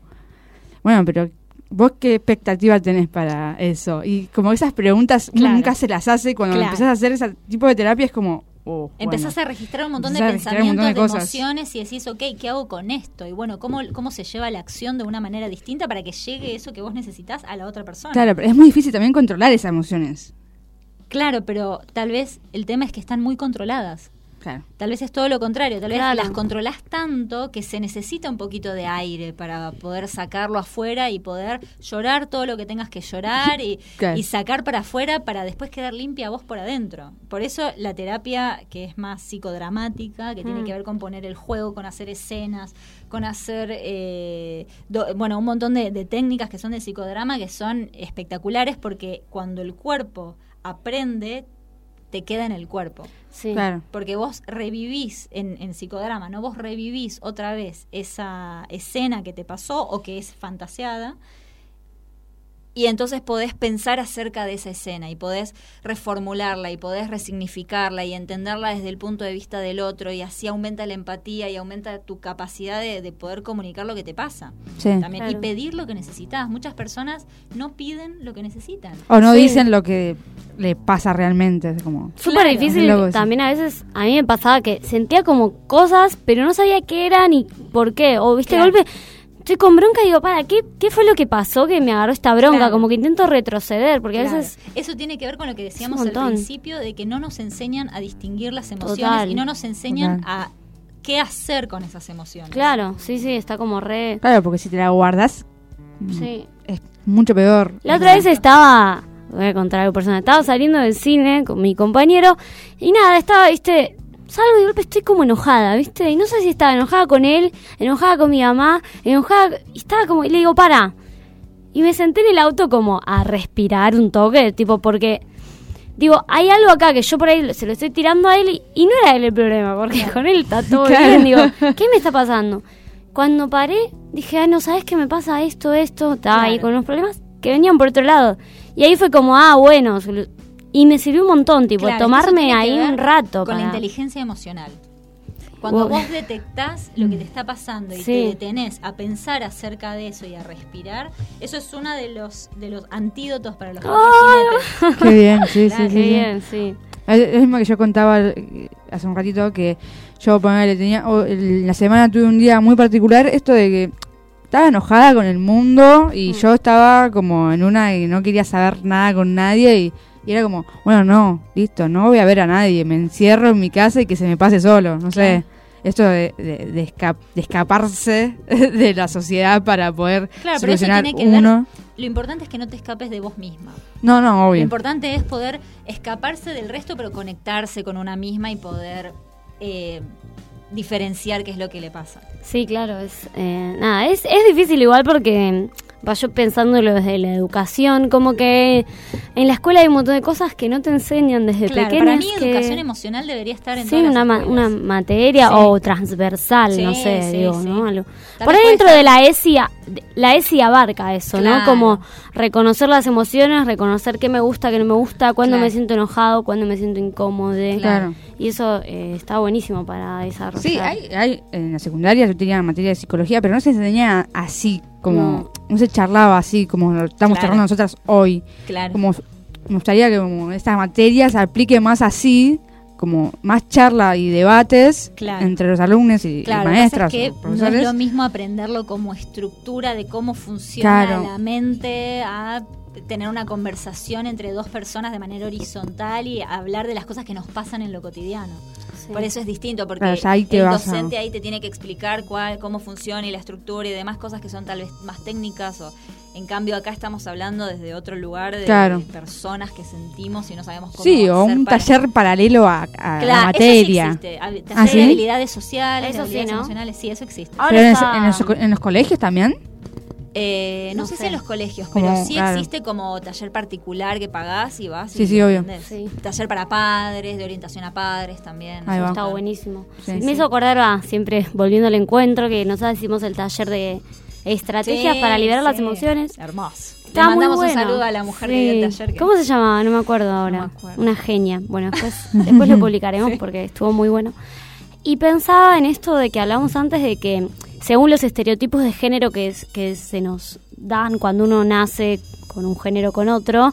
[SPEAKER 3] Bueno, pero vos qué expectativa tenés para eso? Y como esas preguntas
[SPEAKER 4] Claro.
[SPEAKER 3] nunca se las hace cuando
[SPEAKER 4] Claro.
[SPEAKER 3] empezás a hacer ese tipo de terapia es como... oh,
[SPEAKER 4] Empezás
[SPEAKER 3] bueno.
[SPEAKER 4] a registrar un montón de
[SPEAKER 3] Empezás un
[SPEAKER 4] pensamientos,
[SPEAKER 3] montón
[SPEAKER 4] de,
[SPEAKER 3] de
[SPEAKER 4] emociones y decís, ok, ¿qué hago con esto? Y bueno, ¿cómo, ¿cómo se lleva la acción de una manera distinta para que llegue eso que vos necesitas a la otra persona?
[SPEAKER 3] Claro, pero es muy difícil también controlar esas emociones.
[SPEAKER 4] Claro, pero tal vez el tema es que están muy controladas.
[SPEAKER 3] Claro.
[SPEAKER 4] Tal vez es todo lo contrario, tal vez
[SPEAKER 1] Claro.
[SPEAKER 4] las controlás tanto que se necesita un poquito de aire para poder sacarlo afuera y poder llorar todo lo que tengas que llorar y,
[SPEAKER 3] Claro.
[SPEAKER 4] y sacar para afuera para después quedar limpia vos por adentro. Por eso la terapia que es más psicodramática, que tiene
[SPEAKER 1] Mm.
[SPEAKER 4] que ver con poner el juego, con hacer escenas, con hacer, eh, do- bueno, un montón de, de técnicas que son de psicodrama que son espectaculares porque cuando el cuerpo aprende te queda en el cuerpo.
[SPEAKER 1] Sí.
[SPEAKER 3] Claro.
[SPEAKER 4] Porque vos revivís en, en psicodrama, ¿no? Vos revivís otra vez esa escena que te pasó o que es fantaseada. Y entonces podés pensar acerca de esa escena y podés reformularla y podés resignificarla y entenderla desde el punto de vista del otro y así aumenta la empatía y aumenta tu capacidad de, de poder comunicar lo que te pasa.
[SPEAKER 3] Sí.
[SPEAKER 4] También, Y pedir lo que necesitas. Muchas personas no piden lo que necesitan.
[SPEAKER 3] O no
[SPEAKER 1] Sí.
[SPEAKER 3] dicen lo que le pasa realmente. Es como.
[SPEAKER 1] Súper
[SPEAKER 4] Claro.
[SPEAKER 1] difícil. También a veces a mí me pasaba que sentía como cosas, pero no sabía qué eran y por qué. O viste,
[SPEAKER 4] Claro.
[SPEAKER 1] golpe estoy con bronca y digo, para, ¿qué, ¿qué fue lo que pasó que me agarró esta bronca?
[SPEAKER 4] Claro.
[SPEAKER 1] Como que intento retroceder, porque a veces...
[SPEAKER 4] Eso tiene que ver con lo que decíamos al principio de que no nos enseñan a distinguir las emociones
[SPEAKER 1] Total.
[SPEAKER 4] y no nos enseñan
[SPEAKER 3] Total.
[SPEAKER 4] a qué hacer con esas emociones.
[SPEAKER 1] Claro, sí, sí, está como re...
[SPEAKER 3] Claro, porque si te la guardas, mm,
[SPEAKER 1] Sí.
[SPEAKER 3] es mucho peor.
[SPEAKER 1] La otra vez estaba, voy a contar algo personal, estaba saliendo del cine con mi compañero y nada, estaba, viste, salgo y de golpe estoy como enojada, viste, y no sé si estaba enojada con él, enojada con mi mamá, enojada, y estaba como, y le digo, para. Y me senté en el auto como a respirar un toque, tipo, porque, digo, hay algo acá que yo por ahí se lo estoy tirando a él y, y no era él el problema, porque con él está todo
[SPEAKER 3] Claro.
[SPEAKER 1] bien, digo, ¿qué me está pasando? Cuando paré, dije, ah, no, ¿sabes qué me pasa esto, esto? Estaba ahí
[SPEAKER 4] Claro.
[SPEAKER 1] con unos problemas que venían por otro lado. Y ahí fue como, ah, bueno. Y me sirvió un montón, tipo,
[SPEAKER 4] Claro,
[SPEAKER 1] tomarme ahí un rato.
[SPEAKER 4] Con la inteligencia emocional. Cuando
[SPEAKER 1] Wow.
[SPEAKER 4] vos detectás lo que te está pasando y
[SPEAKER 1] Sí.
[SPEAKER 4] te detenés a pensar acerca de eso y a respirar, eso es uno de los de los antídotos para los jinetes.
[SPEAKER 3] Qué bien, sí,
[SPEAKER 4] Claro,
[SPEAKER 3] sí, sí.
[SPEAKER 1] Qué
[SPEAKER 3] sí.
[SPEAKER 1] bien, sí.
[SPEAKER 3] Es lo mismo que yo contaba eh, hace un ratito que yo ponele, tenía o, el- la semana tuve un día muy particular esto de que estaba enojada con el mundo y
[SPEAKER 1] Mm.
[SPEAKER 3] yo estaba como en una y no quería saber nada con nadie y, y era como bueno no listo no voy a ver a nadie me encierro en mi casa y que se me pase solo no sé esto de, de- de esca- de escaparse de la sociedad para poder
[SPEAKER 4] Claro, pero eso
[SPEAKER 3] solucionar
[SPEAKER 4] tiene que
[SPEAKER 3] uno
[SPEAKER 4] Lo importante es que no te escapes de vos misma.
[SPEAKER 3] no no
[SPEAKER 4] Lo
[SPEAKER 3] obvio
[SPEAKER 4] importante es poder escaparse del resto, pero conectarse con una misma y poder eh, diferenciar qué es lo que le pasa.
[SPEAKER 1] Sí, claro, es eh, nada, es, es difícil igual porque yo pensándolo desde la educación, como que en la escuela hay un montón de cosas que no te enseñan desde
[SPEAKER 4] Claro,
[SPEAKER 1] pequeñas.
[SPEAKER 4] para mí
[SPEAKER 1] que-
[SPEAKER 4] educación emocional debería estar en
[SPEAKER 1] Sí,
[SPEAKER 4] todas las
[SPEAKER 1] una, ma- una materia
[SPEAKER 4] Sí.
[SPEAKER 1] o transversal,
[SPEAKER 4] Sí,
[SPEAKER 1] no sé,
[SPEAKER 4] sí,
[SPEAKER 1] digo. ¿no? Algo- Por ahí dentro de la ESI, la ESI abarca eso, ¿no? Como reconocer las emociones, reconocer qué me gusta, qué no me gusta, cuándo
[SPEAKER 4] Claro.
[SPEAKER 1] me siento enojado, cuándo me siento incómodo.
[SPEAKER 3] Claro.
[SPEAKER 1] Y eso eh, está buenísimo para desarrollar.
[SPEAKER 3] Sí, hay, hay, en la secundaria yo tenía materia de psicología, pero no se enseñaba así, como no, se charlaba así, como lo estamos
[SPEAKER 4] Claro.
[SPEAKER 3] charlando nosotras hoy.
[SPEAKER 4] Claro.
[SPEAKER 3] Como me gustaría que como esta materia se aplique más así, como más charla y debates
[SPEAKER 4] Claro.
[SPEAKER 3] entre los alumnos y,
[SPEAKER 4] Claro, que
[SPEAKER 3] maestras
[SPEAKER 4] pasa es que no es lo mismo aprenderlo como estructura de cómo funciona
[SPEAKER 3] Claro.
[SPEAKER 4] la mente a tener una conversación entre dos personas de manera horizontal y hablar de las cosas que nos pasan en lo cotidiano.
[SPEAKER 1] Sí.
[SPEAKER 4] Por eso es distinto, porque
[SPEAKER 3] ahí
[SPEAKER 4] el
[SPEAKER 3] a-
[SPEAKER 4] docente ahí te tiene que explicar cuál, cómo funciona y la estructura y demás cosas que son tal vez más técnicas. O, en cambio, acá estamos hablando desde otro lugar de,
[SPEAKER 3] Claro.
[SPEAKER 4] de personas que sentimos y no sabemos cómo
[SPEAKER 3] Sí, o un
[SPEAKER 4] para-
[SPEAKER 3] taller paralelo a, a
[SPEAKER 4] Claro,
[SPEAKER 3] la
[SPEAKER 4] eso
[SPEAKER 3] materia.
[SPEAKER 4] sí existe.
[SPEAKER 3] ¿Ah,
[SPEAKER 4] Taller
[SPEAKER 3] sí?
[SPEAKER 4] de habilidades sociales,
[SPEAKER 1] Eso sí, ¿no?
[SPEAKER 4] emocionales, sí, eso existe.
[SPEAKER 1] Ahora
[SPEAKER 3] Pero en,
[SPEAKER 1] está-
[SPEAKER 3] en los, en los colegios también.
[SPEAKER 4] Eh, no,
[SPEAKER 1] No
[SPEAKER 4] sé,
[SPEAKER 1] sé.
[SPEAKER 4] si en los colegios,
[SPEAKER 3] Como,
[SPEAKER 4] pero sí
[SPEAKER 3] claro.
[SPEAKER 4] existe como taller particular que pagás y vas.
[SPEAKER 3] Sí,
[SPEAKER 4] y
[SPEAKER 3] sí, obvio.
[SPEAKER 1] Sí.
[SPEAKER 4] Taller para padres, de orientación a padres también.
[SPEAKER 3] Ahí.
[SPEAKER 1] Está buenísimo.
[SPEAKER 3] Sí,
[SPEAKER 1] me
[SPEAKER 3] sí.
[SPEAKER 1] hizo acordar, va, siempre volviendo al encuentro, que nosotros hicimos el taller de estrategias
[SPEAKER 4] Sí,
[SPEAKER 1] para liberar las emociones.
[SPEAKER 4] Hermoso.
[SPEAKER 1] Está
[SPEAKER 4] Le
[SPEAKER 1] muy
[SPEAKER 4] mandamos un
[SPEAKER 1] bueno.
[SPEAKER 4] saludo a la mujer
[SPEAKER 1] Sí.
[SPEAKER 4] que dio el taller. que-
[SPEAKER 1] ¿Cómo se llamaba? No me acuerdo ahora.
[SPEAKER 4] me acuerdo.
[SPEAKER 1] Una genia. Bueno, después, después lo publicaremos porque estuvo muy bueno. Y pensaba en esto de que hablamos antes de que según los estereotipos de género que, es- que se nos dan cuando uno nace con un género con otro,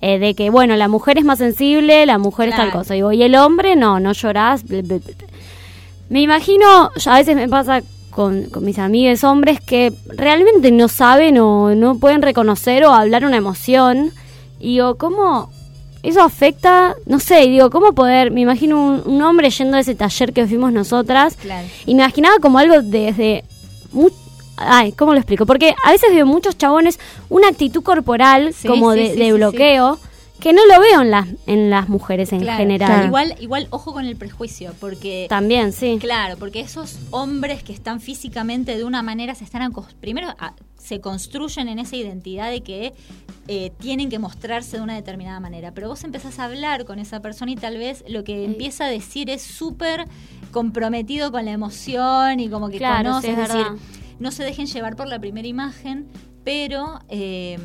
[SPEAKER 1] eh, de que, bueno, la mujer es más sensible, la mujer es tal cosa. Digo, y el hombre, no, no llorás. ble, ble, ble. Me imagino, a veces me pasa con, con mis amigos hombres que realmente no saben o no pueden reconocer o hablar una emoción. Y digo, ¿cómo eso afecta? No sé, digo, ¿cómo poder? Me imagino un, un hombre yendo a ese taller que fuimos nosotras
[SPEAKER 4] Claro.
[SPEAKER 1] y me imaginaba como algo desde... Ay, ¿cómo lo explico? Porque a veces veo muchos chabones una actitud corporal
[SPEAKER 4] Sí,
[SPEAKER 1] como
[SPEAKER 4] sí,
[SPEAKER 1] de,
[SPEAKER 4] sí,
[SPEAKER 1] de
[SPEAKER 4] sí,
[SPEAKER 1] bloqueo. Que no lo veo en las, en las mujeres en
[SPEAKER 4] Claro,
[SPEAKER 1] general.
[SPEAKER 4] Igual, igual ojo con el prejuicio, porque
[SPEAKER 1] También, sí.
[SPEAKER 4] Claro, porque esos hombres que están físicamente de una manera se están primero a- se construyen en esa identidad de que eh, tienen que mostrarse de una determinada manera, pero vos empezás a hablar con esa persona y tal vez lo que empieza a decir es súper comprometido con la emoción y como que
[SPEAKER 1] Claro, sí, es
[SPEAKER 4] es decir, no se dejen llevar por la primera imagen, pero eh,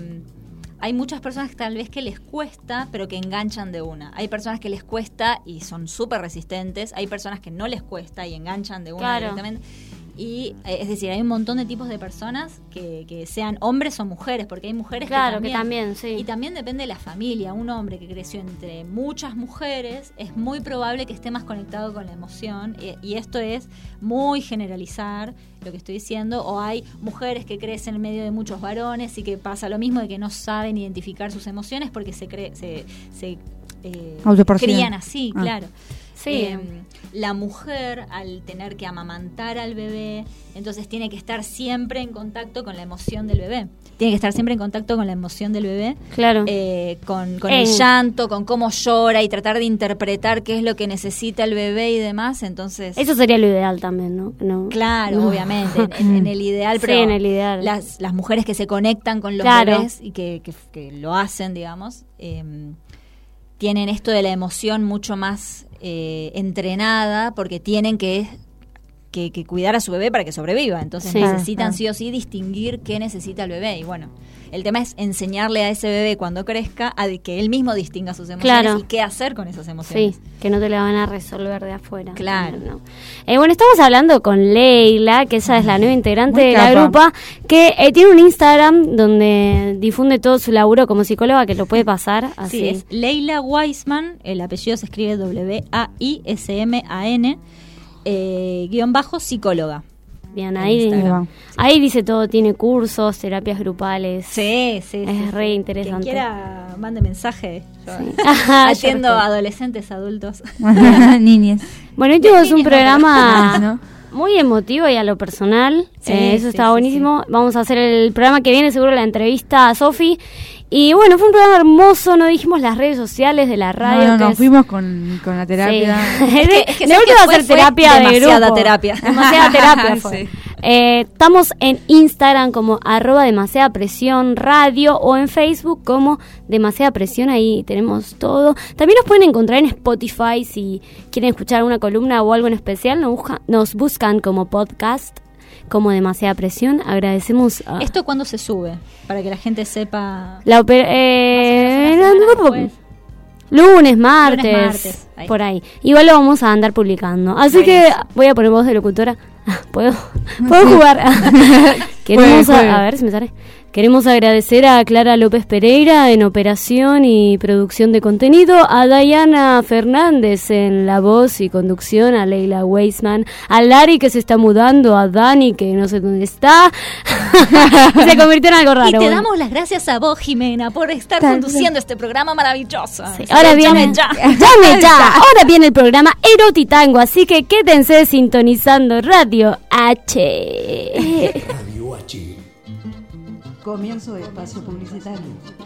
[SPEAKER 4] hay muchas personas que tal vez que les cuesta, pero que enganchan de una. Hay personas que les cuesta y son súper resistentes. Hay personas que no les cuesta y enganchan de una
[SPEAKER 1] Claro.
[SPEAKER 4] directamente. Y eh, es decir, hay un montón de tipos de personas que, que sean hombres o mujeres, porque hay mujeres
[SPEAKER 1] Claro,
[SPEAKER 4] que
[SPEAKER 1] que
[SPEAKER 4] también,
[SPEAKER 1] también, sí.
[SPEAKER 4] Y también depende de la familia. Un hombre que creció entre muchas mujeres es muy probable que esté más conectado con la emoción. Y, y esto es muy generalizar lo que estoy diciendo. O hay mujeres que crecen en medio de muchos varones y que pasa lo mismo de que no saben identificar sus emociones porque se cree, se, se eh, crían así,
[SPEAKER 3] Ah.
[SPEAKER 4] claro.
[SPEAKER 1] Sí.
[SPEAKER 4] Em, la mujer, al tener que amamantar al bebé, entonces tiene que estar siempre en contacto con la emoción del bebé. Tiene que estar siempre en contacto con la emoción del bebé.
[SPEAKER 1] Claro.
[SPEAKER 4] Eh, con el llanto, con cómo llora y tratar de interpretar qué es lo que necesita el bebé y demás. Entonces.
[SPEAKER 1] Eso sería lo ideal también, ¿no? No.
[SPEAKER 4] Claro,
[SPEAKER 1] No.
[SPEAKER 4] obviamente, en, el ideal,
[SPEAKER 1] Sí,
[SPEAKER 4] pero
[SPEAKER 1] en el ideal.
[SPEAKER 4] Las, las mujeres que se conectan con los
[SPEAKER 1] Claro.
[SPEAKER 4] bebés y que, que- que lo hacen, digamos, eh, tienen esto de la emoción mucho más eh, entrenada porque tienen que, que, que cuidar a su bebé para que sobreviva. Entonces
[SPEAKER 1] Sí.
[SPEAKER 4] necesitan
[SPEAKER 1] Claro.
[SPEAKER 4] sí o sí distinguir qué necesita el bebé. Y bueno, el tema es enseñarle a ese bebé cuando crezca a que él mismo distinga sus emociones
[SPEAKER 1] Claro.
[SPEAKER 4] y qué hacer con esas emociones.
[SPEAKER 1] Sí, que no te la van a resolver de afuera.
[SPEAKER 4] Claro.
[SPEAKER 1] No. Eh, bueno, estamos hablando con Leila, que ella es la nueva integrante
[SPEAKER 3] Muy
[SPEAKER 1] de la grupa, que eh, tiene un Instagram donde difunde todo su laburo como psicóloga, que lo puede pasar así.
[SPEAKER 4] Sí, es Leila Weisman, el apellido se escribe W-A-I-S-M-A-N, eh, guion bajo psicóloga.
[SPEAKER 1] Bien,
[SPEAKER 4] en
[SPEAKER 1] ahí,
[SPEAKER 4] Instagram.
[SPEAKER 1] ahí dice todo, tiene cursos, terapias grupales.
[SPEAKER 4] Sí, sí,
[SPEAKER 1] Es
[SPEAKER 4] sí,
[SPEAKER 1] re
[SPEAKER 4] sí.
[SPEAKER 1] interesante.
[SPEAKER 4] Quien quiera, mande mensaje. Yo
[SPEAKER 1] Ajá,
[SPEAKER 4] atiendo adolescentes, adultos.
[SPEAKER 3] Niñes.
[SPEAKER 1] Bueno, hoy tuvimos un programa
[SPEAKER 3] ¿no?
[SPEAKER 1] muy emotivo y a lo personal.
[SPEAKER 4] Sí,
[SPEAKER 1] Eh, eso
[SPEAKER 4] sí,
[SPEAKER 1] está
[SPEAKER 4] sí,
[SPEAKER 1] buenísimo. Vamos a hacer el programa que viene, seguro la entrevista a Sofi. Y bueno, fue un programa hermoso. No dijimos las redes sociales de la radio.
[SPEAKER 3] No, no,
[SPEAKER 1] que
[SPEAKER 3] nos
[SPEAKER 1] es-
[SPEAKER 3] fuimos con, con la terapia.
[SPEAKER 1] Sí.
[SPEAKER 4] Es que- es que
[SPEAKER 1] de
[SPEAKER 4] ¿sabes
[SPEAKER 1] última
[SPEAKER 4] qué fue?
[SPEAKER 1] hacer
[SPEAKER 4] Fue
[SPEAKER 1] terapia de
[SPEAKER 4] demasiada
[SPEAKER 1] grupo.
[SPEAKER 4] terapia.
[SPEAKER 1] Demasiada terapia fue.
[SPEAKER 3] Sí.
[SPEAKER 1] Eh, estamos en Instagram como arroba demasiada presión radio o en Facebook como demasiada presión. Ahí tenemos todo. También nos pueden encontrar en Spotify si quieren escuchar una columna o algo en especial. Nos, busca- nos buscan como podcast como demasiada presión. Agradecemos a...
[SPEAKER 4] ¿Esto cuándo se sube? Para que la gente sepa.
[SPEAKER 1] La opera- eh,
[SPEAKER 4] semana
[SPEAKER 1] lunes, martes,
[SPEAKER 4] Lunes, martes, ahí.
[SPEAKER 1] por ahí. Igual lo vamos a andar publicando. Así que voy a poner voz de locutora. Ah, ¿Puedo? ¿Puedo jugar? Queremos, a, a ver si me sale. Queremos agradecer a Clara López Pereira en operación y producción de contenido, a Diana Fernández en la voz y conducción, a Leila Weisman, a Lari que se está mudando, a Dani que no sé dónde está, se convirtió en algo raro.
[SPEAKER 4] y te
[SPEAKER 1] bueno.
[SPEAKER 4] damos las gracias a vos, Jimena, por estar
[SPEAKER 3] Tan-
[SPEAKER 4] conduciendo este programa maravilloso.
[SPEAKER 1] Sí, ahora viene,
[SPEAKER 4] llame ya.
[SPEAKER 1] llame ya. Ahora viene el programa Erotitango, así que quédense sintonizando.
[SPEAKER 6] Radio H.
[SPEAKER 7] Comienzo de espacio publicitario.